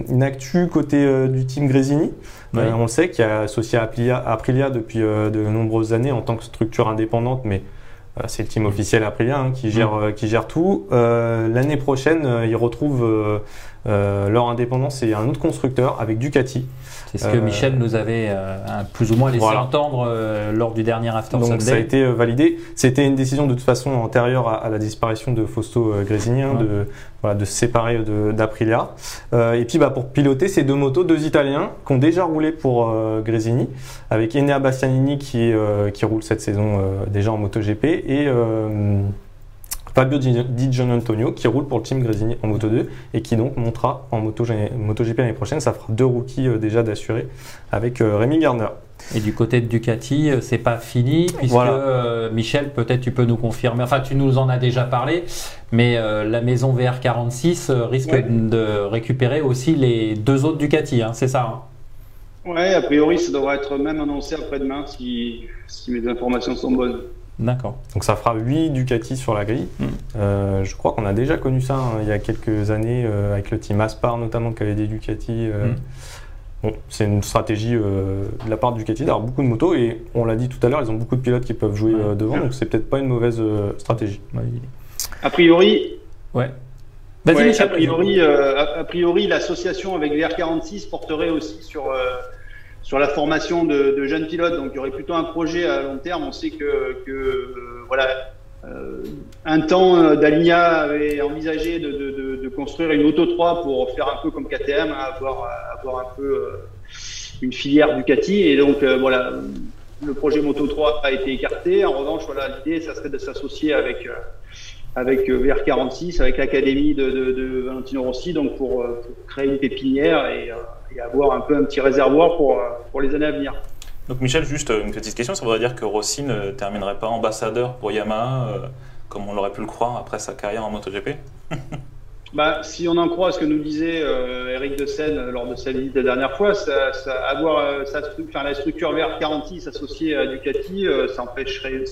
une actu côté euh, du team Grésini. Oui. Euh, on le sait, qui est associé à Aprilia, Aprilia depuis euh, de nombreuses années en tant que structure indépendante, mais euh, c'est le team officiel Aprilia hein, qui, gère, Mm. euh, qui gère tout. Euh, L'année prochaine, euh, ils retrouvent euh, euh, leur indépendance et un autre constructeur avec Ducati. C'est ce que Euh, Michel nous avait euh, plus ou moins laissé Voilà. entendre euh, lors du dernier After Donc Sunday. ça a été validé. C'était une décision de toute façon antérieure à, à la disparition de Fausto Grésini, hein, Ouais. de, voilà, de se séparer d'Aprilia. Et puis bah, pour piloter ces deux motos, deux Italiens qui ont déjà roulé pour Grésini, avec Enea Bastianini qui, qui roule cette saison déjà en MotoGP et Fabio Di Gian Antonio qui roule pour le team Grésini en Moto 2 et qui donc montera en Moto, MotoGP l'année prochaine. Ça fera deux rookies euh, déjà d'assurés avec euh, Rémi Gardner. Et du côté de Ducati, euh, c'est pas fini, puisque Voilà. euh, Michel, peut-être tu peux nous confirmer, enfin tu nous en as déjà parlé, mais euh, la maison VR46 euh, risque Ouais. de récupérer aussi les deux autres Ducati, hein, c'est ça hein? Ouais, a priori, ça devrait être même annoncé après-demain si, si mes informations sont bonnes. D'accord. Donc ça fera 8 Ducati sur la grille. Mm. Euh, je crois qu'on a déjà connu ça hein, il y a quelques années euh, avec le team Aspar notamment qui avait des Ducati. euh. Mm. Bon, c'est une stratégie euh, de la part de Ducati d'avoir beaucoup de motos et on l'a dit tout à l'heure, ils ont beaucoup de pilotes qui peuvent jouer Ouais. euh, devant, donc c'est peut-être pas une mauvaise euh, stratégie. Ouais. A priori, Ouais. Vas-y ouais, a priori, euh, a, priori, l'association avec VR46 porterait aussi sur euh, sur la formation de, jeunes pilotes. Donc, il y aurait plutôt un projet à long terme. On sait que, euh, voilà, euh, un temps, euh, avait envisagé de, construire une Auto 3 pour faire un peu comme KTM, hein, avoir un peu euh, une filière Ducati. Et donc, voilà, le projet Moto 3 a été écarté. En revanche, voilà, l'idée, ça serait de s'associer avec avec euh, VR46, avec l'académie de, de, de Valentino Rossi, donc pour, euh, pour créer une pépinière et, euh, et avoir un peu un petit réservoir pour, pour les années à venir. Donc Michel, juste une petite question, ça voudrait dire que Rossi ne terminerait pas ambassadeur pour Yamaha, euh, comme on l'aurait pu le croire après sa carrière en MotoGP? Bah, si on en croit ce que nous disait euh, Eric de Seine lors de sa visite la dernière fois, ça, ça, avoir euh, sa stru- enfin, la structure VR46 associée à Ducati, ça empêcherait,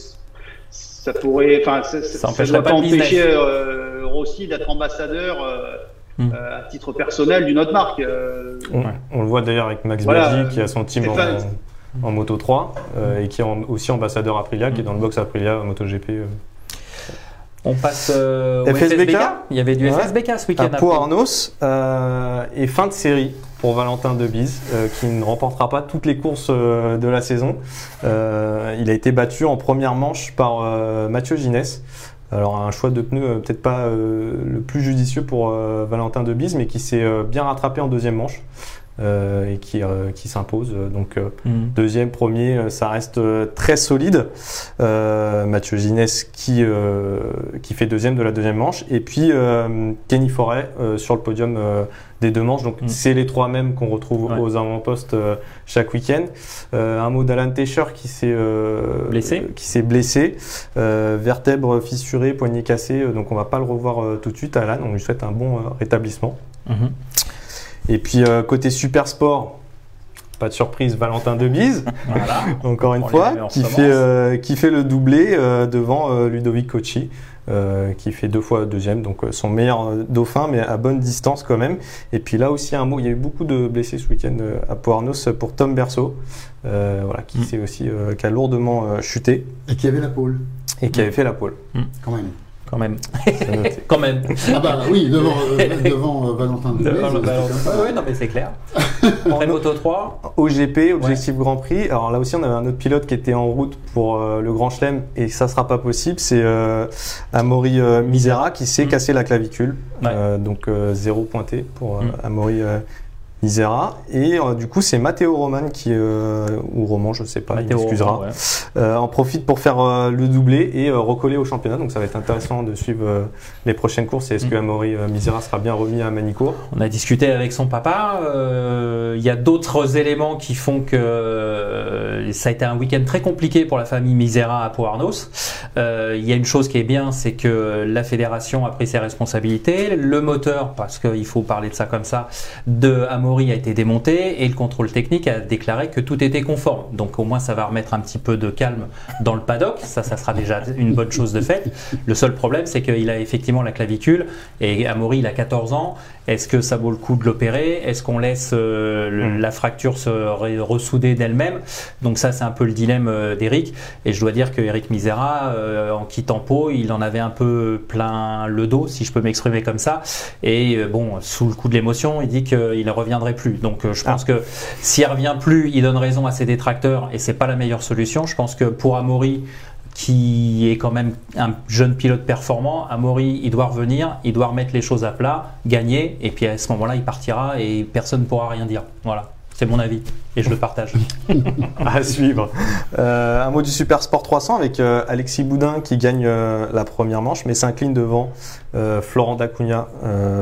ça pourrait, enfin, ça, empêcherait doit pas empêcher euh, Rossi d'être ambassadeur euh, Hmm. euh, à titre personnel d'une autre marque. euh, On, on le voit d'ailleurs avec Max Voilà, Biaggi qui a son team en, Moto 3 euh, et qui est en- aussi ambassadeur Aprilia, qui est dans le box Aprilia MotoGP. On passe euh, au FSBK. Il y avait du Ouais. FSBK ce week-end. à Pau Arnos euh, et fin de série pour Valentin Debise euh, qui ne remportera pas toutes les courses euh, de la saison. Euh, il a été battu en première manche par Mathieu Ginès. Alors un choix de pneus euh, peut-être pas le plus judicieux pour Valentin Debise mais qui s'est bien rattrapé en deuxième manche. Euh, et qui, euh, qui s'impose. Donc euh, Mhm. deuxième, premier, ça reste très solide. Mathieu Ginès qui, qui fait deuxième de la deuxième manche. Et puis Kenny Forêt sur le podium des deux manches. Donc Mhm. c'est les trois mêmes qu'on retrouve Ouais. aux avant-postes chaque week-end. Un mot d'Alan Tescher qui s'est Blessé. qui s'est blessé, vertèbre fissurée, poignet cassé. donc on va pas le revoir tout de suite. Alan, on lui souhaite un bon rétablissement. Mhm. Et puis euh, côté super sport, pas de surprise, Valentin Debise, Voilà. encore une On fois, qui fait, euh, qui fait le doublé euh, devant euh, Ludovic Cocci, euh, qui fait deux fois deuxième, donc euh, son meilleur euh, dauphin, mais à bonne distance quand même. Et puis là aussi un mot, il y a eu beaucoup de blessés ce week-end euh, à Poarnos pour Tom Berceau, euh, voilà, qui Mm. s'est aussi euh, qui a lourdement euh, chuté Et qui avait la pôle, et qui avait fait la pole. quand même. Quand même. Noté. Quand même. Ah bah oui, devant, euh, devant euh, Valentin Dubé, Devant le ça. Ouais, non, mais c'est clair. Après Moto 3, OGP, Objectif Grand Prix. Alors là aussi, on avait un autre pilote qui était en route pour euh, le Grand Chelem et ça sera pas possible. C'est euh, Amaury euh, Misera qui s'est Mm. cassé la clavicule. Ouais. Euh, donc euh, zéro pointé pour euh, Mm. Amaury Misera. Et euh, du coup, c'est Matteo Roman qui, euh, ou Roman, je sais pas, il Matteo m'excusera, Roman, ouais. euh, en profite pour faire le doublé et recoller au championnat. Donc ça va être intéressant de suivre les prochaines courses. Et est-ce Mm. que Amaury euh, Misera sera bien remis à Manicourt? On a discuté avec son papa. Il y a d'autres éléments qui font que ça a été un week-end très compliqué pour la famille Misera à Poarnos. Il y a une chose qui est bien, c'est que la fédération a pris ses responsabilités. Le moteur, parce qu'il faut parler de ça comme ça, de Amaury a été démonté et le contrôle technique a déclaré que tout était conforme. Donc au moins ça va remettre un petit peu de calme dans le paddock. Ça, ça sera déjà une bonne chose de fait. Le seul problème, c'est qu'il a effectivement la clavicule et Amaury, il a 14 ans. Est-ce que ça vaut le coup de l'opérer? Est-ce qu'on laisse euh, le- Mm. la fracture se re- ressouder d'elle-même? Donc ça, c'est un peu le dilemme euh, d'Eric. Et je dois dire que Eric Misera, euh, en quittant Pau, il en avait un peu plein le dos, si je peux m'exprimer comme ça. Et bon, sous le coup de l'émotion, il dit qu'il ne reviendrait plus. Donc je pense que s'il revient plus, il donne raison à ses détracteurs et c'est pas la meilleure solution. Je pense que pour Amaury, qui est quand même un jeune pilote performant, Amaury, il doit revenir, il doit remettre les choses à plat, gagner, et puis à ce moment-là, il partira et personne ne pourra rien dire. Voilà, c'est mon avis et je le partage. à suivre. Euh, un mot du Super Sport 300 avec euh, Alexis Boudin qui gagne euh, la première manche, mais s'incline devant Florent Dacunha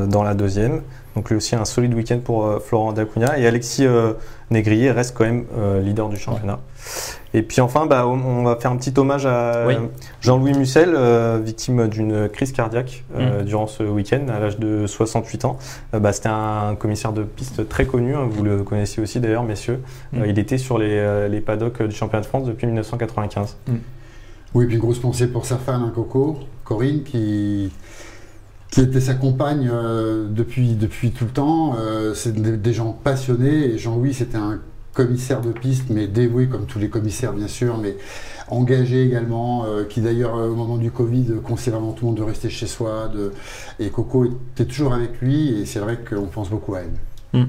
dans la deuxième. Donc lui aussi un solide week-end pour Florent Dacunha. Et Alexis Négrier reste quand même leader du championnat. Et puis enfin, bah, on, va faire un petit hommage à Oui. Jean-Louis Mussel, euh, victime d'une crise cardiaque euh, Mm. durant ce week-end à l'âge de 68 ans. Euh, bah, C'était un commissaire de piste très connu, hein, vous le connaissiez aussi d'ailleurs, messieurs. Mm. Euh, il était sur les, euh, les paddocks du championnat de France depuis 1995. Oui, puis une grosse pensée pour sa femme, hein, Coco, Corinne, qui, qui était sa compagne euh, depuis, depuis tout le temps. Euh, c'est des, des gens passionnés. Et Jean-Louis, c'était un commissaire de piste, mais dévoué comme tous les commissaires, bien sûr, mais engagé également, euh, qui d'ailleurs, euh, au moment du Covid, euh, conseillait vraiment tout le monde de rester chez soi. Et Coco était toujours avec lui, et c'est vrai qu'on pense beaucoup à elle.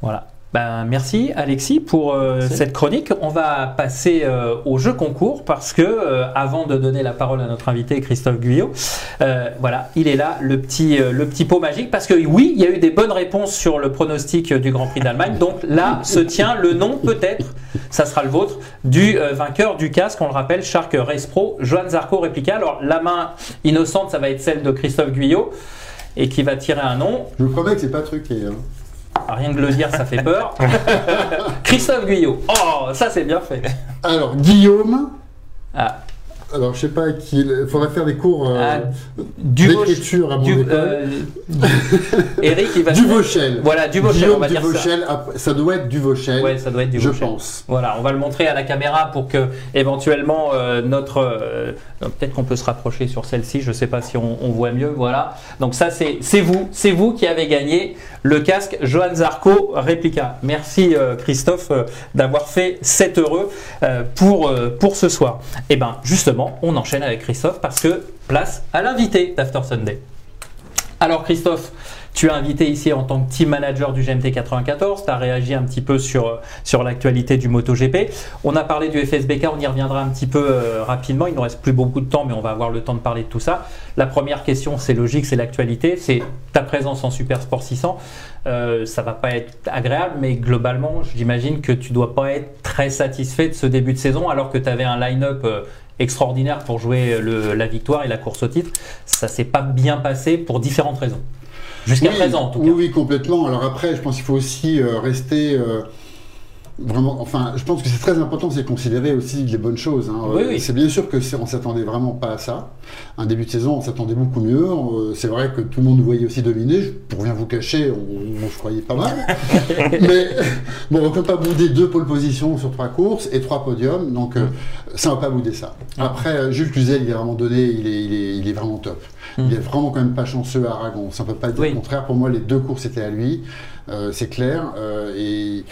Voilà. Ben, merci Alexis pour euh, cette chronique. On va passer euh, au jeu concours parce que euh, avant de donner la parole à notre invité Christophe Guyot, euh, voilà, il est là le petit euh, le petit pot magique parce que oui, il y a eu des bonnes réponses sur le pronostic du Grand Prix d'Allemagne. Donc là se tient le nom peut-être, ça sera le vôtre du euh, vainqueur du casque. On le rappelle, Shark Race Pro, Johan Zarco réplica. Alors la main innocente, ça va être celle de Christophe Guyot et qui va tirer un nom. Je vous promets que c'est pas truqué. hein. Rien que de le dire, ça fait peur. Christophe Guyot. Oh, ça c'est bien fait. Alors, Guillaume. Ah, Alors, je sais pas qui. Il faudrait faire des cours euh, Ah, d'écriture à mon Du- école. euh, Eric, il va. Duvauchel. Voilà, Duvauchel, on va dire ça. Duvauchel, ça doit être Duvauchel, Ouais, ça doit être je pense. Voilà, on va le montrer à la caméra pour que éventuellement euh, notre euh, peut-être qu'on peut se rapprocher sur celle-ci. Je sais pas si on, on voit mieux. Voilà. Donc ça c'est vous, c'est vous qui avez gagné le casque Johan Zarco réplica. Merci euh, Christophe euh, d'avoir fait 7 heureux euh, pour euh, pour ce soir. Et ben justement, on enchaîne avec Christophe parce que place à l'invité d'After Sunday. Alors Christophe, Tu as invité ici en tant que team manager du GMT 94, tu as réagi un petit peu sur, sur l'actualité du MotoGP. On a parlé du FSBK, on y reviendra un petit peu euh, rapidement, il ne nous reste plus beaucoup de temps, mais on va avoir le temps de parler de tout ça. La première question, c'est logique, c'est l'actualité, c'est ta présence en Super Sport 600. Euh, ça va pas être agréable, mais globalement, j'imagine que tu dois pas être très satisfait de ce début de saison, alors que tu avais un line-up euh, extraordinaire pour jouer le- la victoire et la course au titre. Ça s'est pas bien passé pour différentes raisons. Jusqu'à Oui, présent, en tout oui, cas. Oui, complètement. Alors après, je pense qu'il faut aussi euh, rester euh, vraiment. Enfin, je pense que c'est très important, c'est de considérer aussi les bonnes choses. hein. Oui, oui. C'est bien sûr que on s'attendait vraiment pas à ça. Un début de saison, on s'attendait beaucoup mieux. Euh, C'est vrai que tout le monde nous voyait aussi dominer. Je- Pour rien vous cacher, on, on se croyait pas mal. Mais bon, on peut pas bouder deux pôles position sur trois courses et trois podiums, donc euh, ça va pas bouder ça. Après, euh, Jules Cluzel, il est vraiment donné, il est, il est, il est vraiment top. Il est vraiment quand même pas chanceux à Aragon. Ça ne peut pas dire Oui. le contraire. Pour moi, les deux courses étaient à lui, euh, c'est clair. Euh, et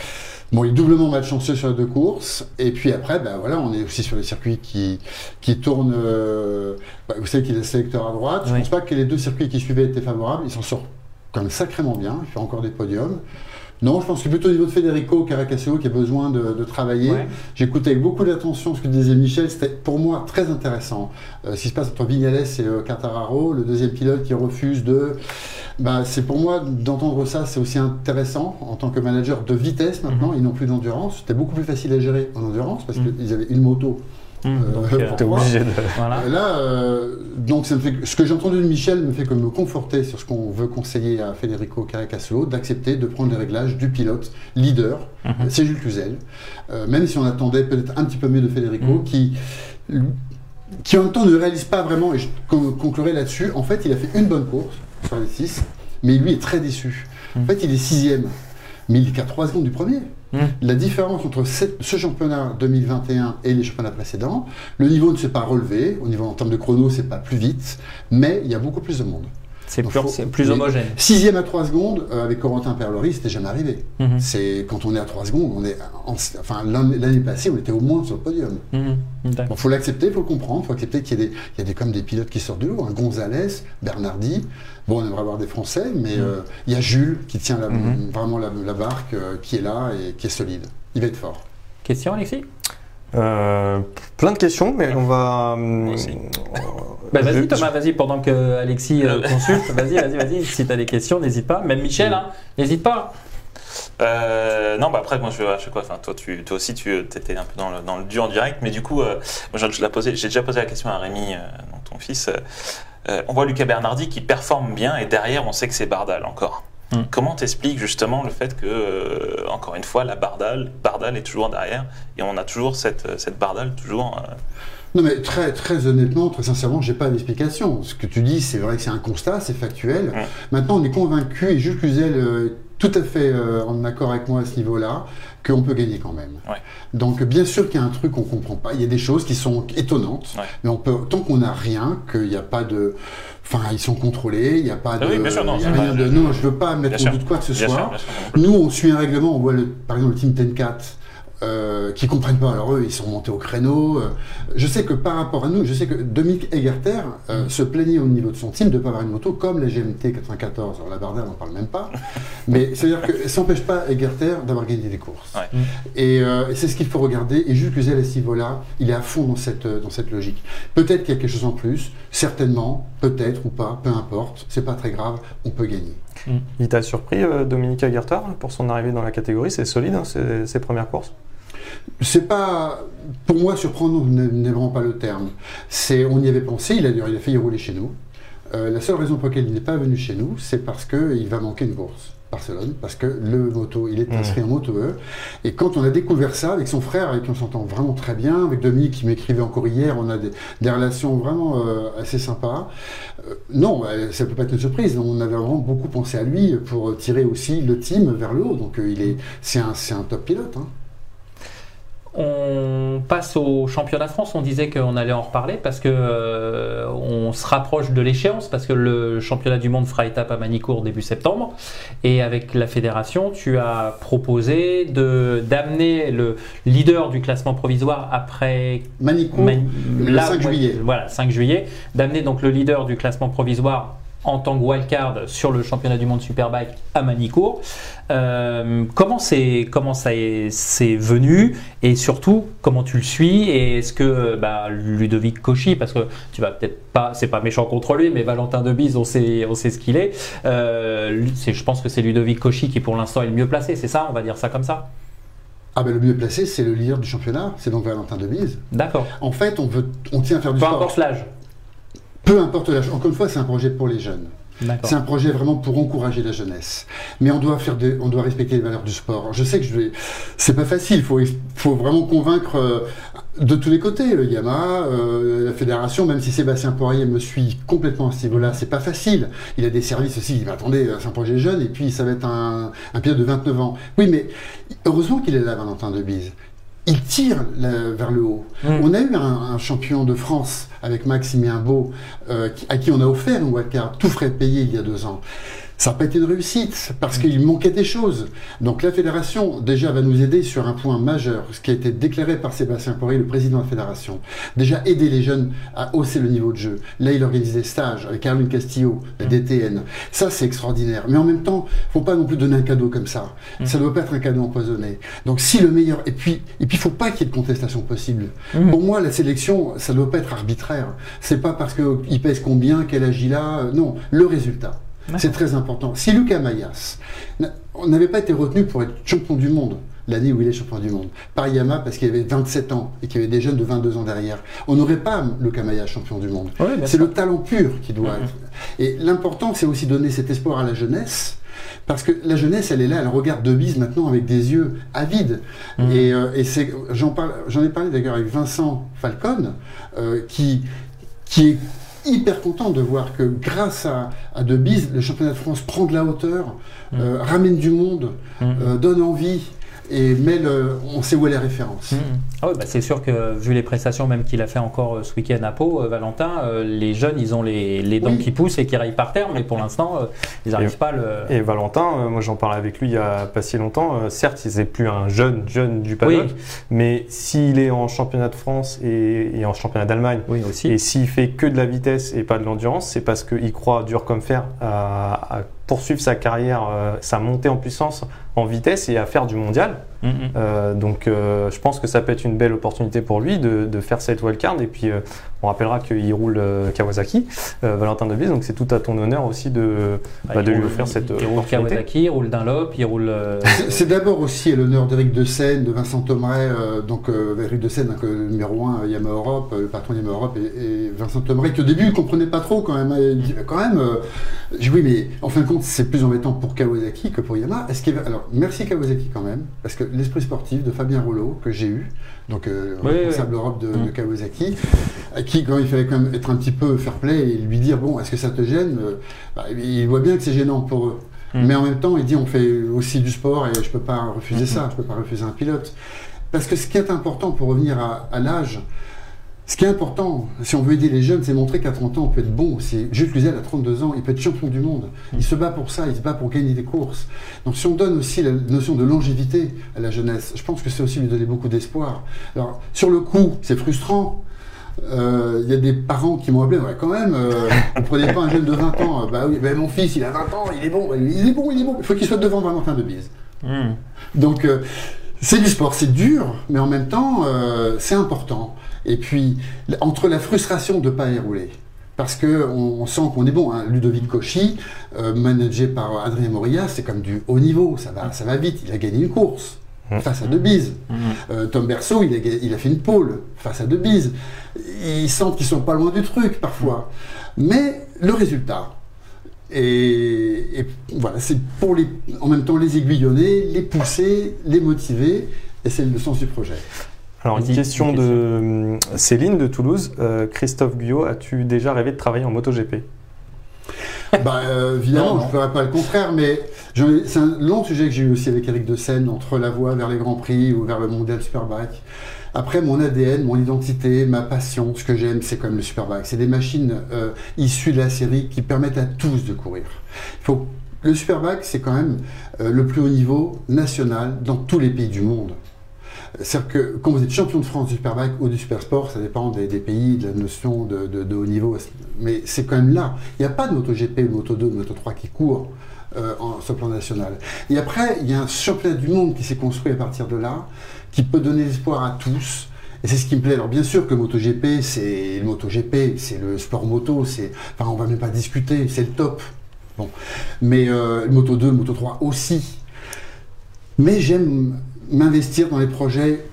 bon, il est doublement malchanceux sur les deux courses. Et puis après, ben voilà, on est aussi sur les circuits qui qui tournent. euh, bah, vous savez qu'il est sélecteur à droite. Je Oui. pense pas que les deux circuits qui suivaient étaient favorables. Il s'en sort quand même sacrément bien. Il fait encore des podiums. Non, je pense que plutôt au niveau de Federico Caracasio qui a besoin de, de travailler. Ouais. J'écoutais avec beaucoup d'attention ce que disait Michel. C'était pour moi très intéressant. Euh, ce qui se passe entre Vignales et euh, Quartararo, le deuxième pilote qui refuse de. Bah, c'est pour moi d'entendre ça, c'est aussi intéressant en tant que manager de vitesse maintenant. Ils n'ont plus d'endurance. C'était beaucoup plus facile à gérer en endurance parce Mhm. qu'ils avaient une moto. Hum, Euh, donc, euh, pour T'es moi. obligé de. voilà. Et Là, euh, donc ça me fait, ce que j'ai entendu de Michel me fait que me conforter sur ce qu'on veut conseiller à Federico Caracasolo, d'accepter de prendre les réglages du pilote leader, Mhm. c'est Jules Cluzel. Euh, même si on attendait peut-être un petit peu mieux de Federico, Mhm. qui, qui en même temps ne réalise pas vraiment, et je con- conclurai là-dessus, en fait il a fait une bonne course sur les 6, mais lui est très déçu. En fait il est sixième, mais il est qu'à 3 secondes du premier. Mhm. La différence entre ce championnat 2021 et les championnats précédents, le niveau ne s'est pas relevé, au niveau en termes de chrono, c'est pas plus vite, mais il y a beaucoup plus de monde. C'est plus, faut- homogène. Sixième à 3 secondes, euh, avec Corentin Perlori, c'était jamais arrivé. Mhm. C'est quand on est à 3 secondes, on est en- enfin l'an- l'année passée, on était au moins sur le podium. Mhm. D'accord. Bon, faut l'accepter, faut le comprendre, faut accepter qu'il y a des, il y a des comme des pilotes qui sortent de l'eau, un Gonzalez, Bernardi. Bon, on aimerait avoir des Français, mais euh, il y a Jules qui tient la- Mhm. vraiment la, la barque, euh, qui est là et qui est solide. Il va être fort. Question, Alexis? Euh, plein de questions, mais on va. hum, aussi. Bah, vas-y Thomas, vas-y pendant que Alexis euh, consulte. Vas-y, vas-y, vas-y. Si tu as des questions, n'hésite pas. Même Michel, hein, n'hésite pas. Euh, non, bah après, moi, je, je sais quoi? Enfin, toi, tu, toi aussi, tu étais un peu dans le, dans le dur en direct, mais du coup, euh, moi, je, je l'ai posé- j'ai déjà posé la question à Rémi, euh, ton fils. Euh, euh, on voit Lucas Bernardi qui performe bien, et derrière, on sait que c'est Bardal encore. Mm. Comment t'expliques justement le fait que, euh, encore une fois, la Bardal, Bardal est toujours derrière, et on a toujours cette, cette Bardal toujours. euh, Non mais très très honnêtement, très sincèrement, j'ai pas d'explication. Ce que tu dis, c'est vrai que c'est un constat, c'est factuel. Ouais. Maintenant, on est convaincu et Jules Cluzel euh, est tout à fait euh, en accord avec moi à ce niveau-là qu'on peut gagner quand même. Ouais. Donc bien sûr qu'il y a un truc qu'on comprend pas. Il y a des choses qui sont étonnantes, Ouais. mais on peut tant qu'on n'a rien, qu'il n'y a pas de, enfin ils sont contrôlés, il n'y a pas de, Ah oui, bien sûr, non, y a rien de, je- non, je veux pas mettre en doute quoi que ce bien soit. sûr, bien sûr, non plus. Nous, on suit un règlement, on voit le, par exemple le Team Ten 4 euh, qui comprennent pas. Alors eux, ils sont montés au créneau. euh. Je sais que par rapport à nous, je sais que Dominique Egerter euh, se plaignait au niveau de son team de ne pas avoir une moto comme la GMT 94. Alors la Bardelle, on n'en parle même pas. Mais c'est-à-dire que ça n'empêche pas Egerter d'avoir gagné des courses. Ouais. Mm. Et, euh, et c'est ce qu'il faut regarder. Et Jules Cluzel à ce niveau-là, il est à fond dans cette, dans cette logique. Peut-être qu'il y a quelque chose en plus, certainement, peut-être ou pas, peu importe. C'est pas très grave, on peut gagner. Il t'a surpris, euh, Dominique Aguertar, pour son arrivée dans la catégorie? C'est solide, hein, ses, ses premières courses? C'est pas, pour moi, surprendre n'est n'est vraiment pas le terme. C'est, on y avait pensé, il a, il a failli rouler chez nous. Euh, la seule raison pour laquelle il n'est pas venu chez nous, c'est parce qu'il va manquer une course. Barcelone, parce que le moto, il est inscrit en moto E. Et quand on a découvert ça avec son frère, avec qui on s'entend vraiment très bien, avec Dominique qui m'écrivait encore hier, on a des, des relations vraiment euh, assez sympas. Euh, non, euh, ça peut pas être une surprise. On avait vraiment beaucoup pensé à lui pour tirer aussi le team vers le haut. Donc euh, il est, c'est un, c'est un top pilote. hein. On passe au championnat de France. On disait qu'on allait en reparler parce que euh, on se rapproche de l'échéance parce que le championnat du monde fera étape à Manicourt début septembre. Et avec la fédération, tu as proposé de d'amener le leader du classement provisoire après Manicourt, Mani- le là, 5 ouais, juillet. Voilà, 5 juillet, d'amener donc le leader du classement provisoire en tant que wildcard sur le championnat du monde Superbike à Manicourt. Euh, comment c'est comment ça est, c'est venu et surtout comment tu le suis et est-ce que bah, Ludovic Cauchy parce que tu vas peut-être pas c'est pas méchant contre lui mais Valentin Debise on sait on sait ce qu'il est, euh, je pense que c'est Ludovic Cauchy qui pour l'instant est le mieux placé c'est ça? On va dire ça comme ça Ah ben le mieux placé, c'est le leader du championnat, c'est donc Valentin Debise. d'accord En fait, on, veut, on tient à faire du peu sport. importe l'âge Peu importe l'âge. Encore une fois, c'est un projet pour les jeunes. C'est un projet vraiment pour encourager la jeunesse. Mais on doit faire on doit respecter les valeurs du sport. Je sais que je vais, c'est pas facile. Il faut, faut vraiment convaincre euh, de tous les côtés, le Yamaha, euh, la fédération, même si Sébastien Poirier me suit complètement à ce niveau-là, c'est pas facile. Il a des services aussi. Il attendez, c'est un projet jeune et puis ça va être un, un pilote de 29 ans. Oui, mais heureusement qu'il est là, Valentin Debise. Il tire la- vers le haut. On a eu un, un champion de France avec Maximien Beau, euh, à qui on a offert une wildcard, tout frais payé il y a deux ans. Ça n'a pas été une réussite parce qu'il manquait des choses. Donc la fédération déjà va nous aider sur un point majeur, ce qui a été déclaré par Sébastien Poirier, le président de la fédération. Déjà aider les jeunes à hausser le niveau de jeu. Là, il organise des stages avec Caroline Castillo, la DTN. Ça, c'est extraordinaire. Mais en même temps, faut pas non plus donner un cadeau comme ça. Ça ne doit pas être un cadeau empoisonné. Donc si le meilleur, et puis, et puis, faut pas qu'il y ait de contestation possible. Pour moi, la sélection, ça ne doit pas être arbitraire. C'est pas parce qu'il pèse combien, quel âge il a. euh, Non, le résultat. C'est très important. Si Lucas Mayas n'avait pas été retenu pour être champion du monde l'année où il est champion du monde, par Yamaha parce qu'il avait 27 ans et qu'il y avait des jeunes de 22 ans derrière, on n'aurait pas Lucas Mayas champion du monde. C'est le talent pur qui doit être. Et l'important, c'est aussi donner cet espoir à la jeunesse. Parce que la jeunesse, elle est là, elle regarde de bise maintenant avec des yeux avides. Et, euh, et c'est, j'en parle, j'en ai parlé d'ailleurs avec Vincent Falcon, euh, qui, qui est hyper content de voir que grâce à, à De Bise, le championnat de France prend de la hauteur, euh, ramène du monde, euh, donne envie et le, on sait où est la référence. Ah oui, bah c'est sûr que vu les prestations même qu'il a fait encore euh, ce week-end à Pau, euh, Valentin, euh, les jeunes ils ont les, les dents Oui. qui poussent et qui rayent par terre, mais pour l'instant euh, ils n'arrivent pas à le. Et Valentin, euh, moi j'en parlais avec lui il y a pas si longtemps. euh, certes, il n'est plus un jeune jeune du paddock, Oui. mais s'il est en championnat de France et, et en championnat d'Allemagne, Oui aussi. et s'il fait que de la vitesse et pas de l'endurance, c'est parce qu'il croit dur comme fer à, à poursuivre sa carrière, euh, sa montée en puissance en vitesse et à faire du mondial. Mm, mm. Euh, donc euh, je pense que ça peut être une belle opportunité pour lui de, de faire cette wildcard. Et puis euh, on rappellera qu'il roule euh, Kawasaki, euh, Valentin Debise, donc c'est tout à ton honneur aussi de, Bah, bah, il de lui roule- offrir cette Il roule opportunité. Kawasaki, il roule Dunlop, il roule. euh, C'est- d'abord aussi à l'honneur d'Éric de Seine, de Vincent Thomeray, euh, donc euh, Éric de Seine, numéro 1 Yamaha Europe, le patron de Yamaha Europe, et, et Vincent Thomeray, qui au début ne comprenait pas trop quand même. hein. Il dit, quand même, euh, j'ai dit, oui, mais en fin de compte, c'est plus embêtant pour Kawasaki que pour Yamaha. Est-ce qu'il va- Alors, merci Kawasaki quand même, parce que l'esprit sportif de Fabien Rouleau, que j'ai eu, donc euh, Oui, responsable Europe de, de Kawasaki, à qui, quand il fallait quand même être un petit peu fair play et lui dire, bon, est-ce que ça te gêne Euh, bah, Il voit bien que c'est gênant pour eux. Mais en même temps, il dit on fait aussi du sport et je peux pas refuser ça, je peux pas refuser un pilote. Parce que ce qui est important pour revenir à, à l'âge, ce qui est important, si on veut aider les jeunes, c'est montrer qu'à 30 ans, on peut être bon aussi. Jules Cluzel, à 32 ans, il peut être champion du monde. Il se bat pour ça, il se bat pour gagner des courses. Donc si on donne aussi la notion de longévité à la jeunesse, je pense que c'est aussi lui donner beaucoup d'espoir. Alors, sur le coup, c'est frustrant. Euh, Il y a des parents qui m'ont appelé, ouais, quand même, euh, vous prenez pas un jeune de 20 ans, Euh, bah oui, bah, mon fils, il a 20 ans, il est bon, il est bon, il est bon. Il faut qu'il soit devant Valentin de Bise. mm. Donc, euh, c'est du sport, c'est dur, mais en même temps, euh, c'est important. Et puis, entre la frustration de ne pas y rouler, parce que on, on sent qu'on est bon. hein. Ludovic Cauchy, euh, managé par Adrien Moria, c'est comme du haut niveau, ça va, ça va vite. Il a gagné une course face à De Bise. Euh, Tom Berceau, il a, ga- il a fait une pole face à De Bise. Ils sentent qu'ils sont pas loin du truc parfois. Mais le résultat, et, et voilà, c'est pour les, en même temps les aiguillonner, les pousser, les motiver, et c'est le sens du projet. Alors, une question une de euh, Céline de Toulouse. Euh, Christophe Guyot, as-tu déjà rêvé de travailler en MotoGP? Bah, euh, évidemment, Non, non. je ne ferai pas le contraire, mais c'est un long sujet que j'ai eu aussi avec Eric de Seine, entre la voie vers les Grands Prix ou vers le Mondial Superbike. Après, mon ADN, mon identité, ma passion, ce que j'aime, c'est quand même le Superbike. C'est des machines euh, issues de la série qui permettent à tous de courir. Le Superbike, c'est quand même euh, le plus haut niveau national dans tous les pays du monde. C'est-à-dire que quand vous êtes champion de France du Superbike ou du Supersport, ça dépend des, pays, de la notion de haut niveau, mais c'est quand même là. Il n'y a pas de MotoGP, de Moto2, de Moto3 qui courent euh, en, sur le plan national. Et après, il y a un championnat du monde qui s'est construit à partir de là, qui peut donner l'espoir à tous. Et c'est ce qui me plaît. Alors bien sûr que MotoGP, c'est le MotoGP, c'est le sport moto, c'est, enfin, on va même pas discuter, c'est le top. Bon, mais euh, Moto 2, le Moto 3 aussi. Mais j'aime m'investir dans les projets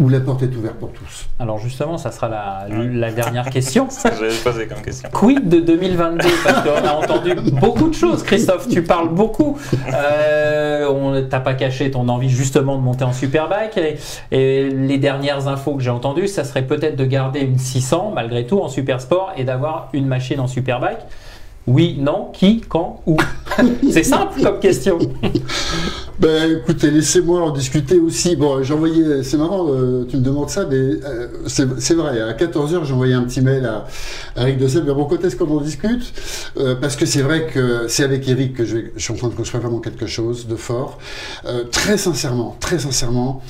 où la porte est ouverte pour tous. Alors justement, ça sera la, la dernière question. C'est ce que j'avais posé comme question. Quid de 2022 Parce qu'on a entendu beaucoup de choses, Christophe. Tu parles beaucoup. Euh, on t'a pas caché ton envie justement de monter en superbike. Et, et les dernières infos que j'ai entendues, ça serait peut-être de garder une 600 malgré tout en supersport et d'avoir une machine en superbike. Oui, non, qui, quand, où? C'est simple comme question. Ben écoutez, laissez-moi en discuter aussi. Bon, envoyé, c'est marrant, euh, tu me demandes ça, mais euh, c'est vrai, à 14h, j'ai envoyé un petit mail à, Eric de Sèvres, bon, quand est-ce qu'on en discute? Euh, Parce que c'est vrai que c'est avec Eric que je, je suis en train de construire vraiment quelque chose de fort. Très sincèrement, très sincèrement,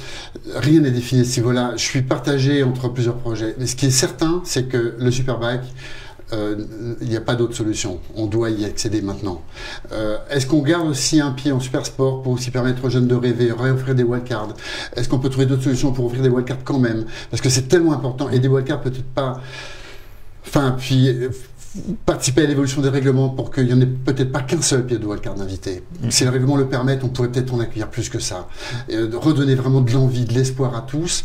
rien n'est défini à ce niveau-là. Je suis partagé entre plusieurs projets. Mais ce qui est certain, c'est que le Superbike, il n'y a pas d'autre solution. On doit y accéder maintenant. Euh, Est-ce qu'on garde aussi un pied en super sport pour aussi permettre aux jeunes de rêver, réoffrir des wildcards? Est-ce qu'on peut trouver d'autres solutions pour offrir des wildcards quand même? Parce que c'est tellement important. Et des wildcards peut-être pas... Enfin, puis euh, participer à l'évolution des règlements pour qu'il n'y en ait peut-être pas qu'un seul pied de wildcard invité. Si le règlement le permet, on pourrait peut-être en accueillir plus que ça. Et, euh, redonner vraiment de l'envie, de l'espoir à tous.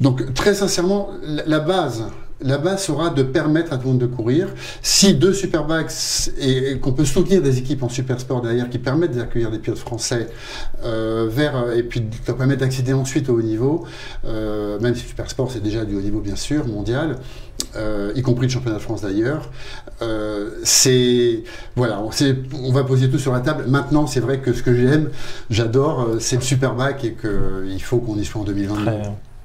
Donc très sincèrement, la base, la base sera de permettre à tout le monde de courir. Si deux superbikes et, qu'on peut soutenir des équipes en super sport derrière qui permettent d'accueillir des pilotes français euh, vers euh, et puis de leur permettre d'accéder ensuite au haut niveau, euh, même si super sport c'est déjà du haut niveau bien sûr mondial. y compris le championnat de France d'ailleurs. C'est voilà, on, va poser tout sur la table. Maintenant, c'est vrai que ce que j'aime, j'adore, c'est le superbike et qu'il faut qu'on y soit en 2022.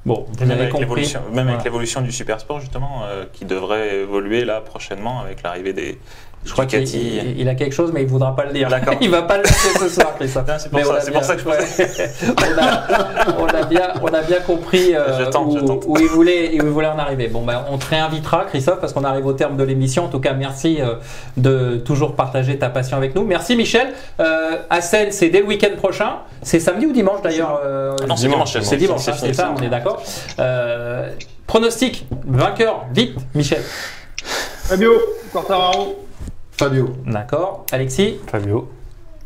Bon, vous Même avec compris. l'évolution, même avec l'évolution du super sport justement, euh, qui devrait évoluer là prochainement avec l'arrivée des Je crois qu'il Ducati. il- il a quelque chose, mais il voudra pas le dire. D'accord. Il va pas le dire ce soir, Christophe. C'est pour ça- pour que je ouais. on, a, on a bien, on a bien compris euh, Je tente, où, je tente. où il voulait, où il voulait en arriver. Bon, ben, on te réinvitera, Christophe, parce qu'on arrive au terme de l'émission. En tout cas, merci euh, de toujours partager ta passion avec nous. Merci, Michel. Euh, Assen, c'est dès le week-end prochain. C'est samedi ou dimanche d'ailleurs euh, Ah non, c'est dimanche, C'est c'est dimanche, c'est hein, ça, on est d'accord. Euh, pronostic, vainqueur, vite, Michel. Fabio, Quartararo. Fabio. D'accord. Alexis Fabio.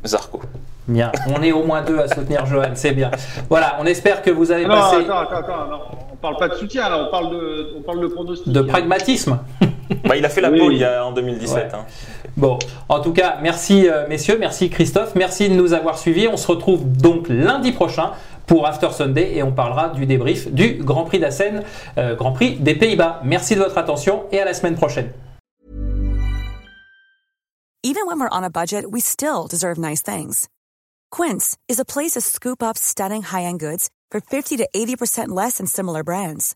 Zarco. Bien, on est au moins deux à soutenir Johan, c'est bien. Voilà, on espère que vous avez Ah Non, passé attends, attends, attends, non. On parle pas de soutien là, on parle de, on parle de pronostic. de pragmatisme. Bah, il a fait la Oui. pole il y a, en 2017. Ouais. hein. Bon, en tout cas, merci euh, messieurs, merci Christophe, merci de nous avoir suivis. On se retrouve donc lundi prochain pour After Sunday et on parlera du débrief du Grand Prix d'Assen, euh, Grand Prix des Pays-Bas. Merci de votre attention et à la semaine prochaine. Even when we're on a budget, we still deserve nice things. Quince is a place to scoop up stunning high-end goods for 50 to 80% less than similar brands.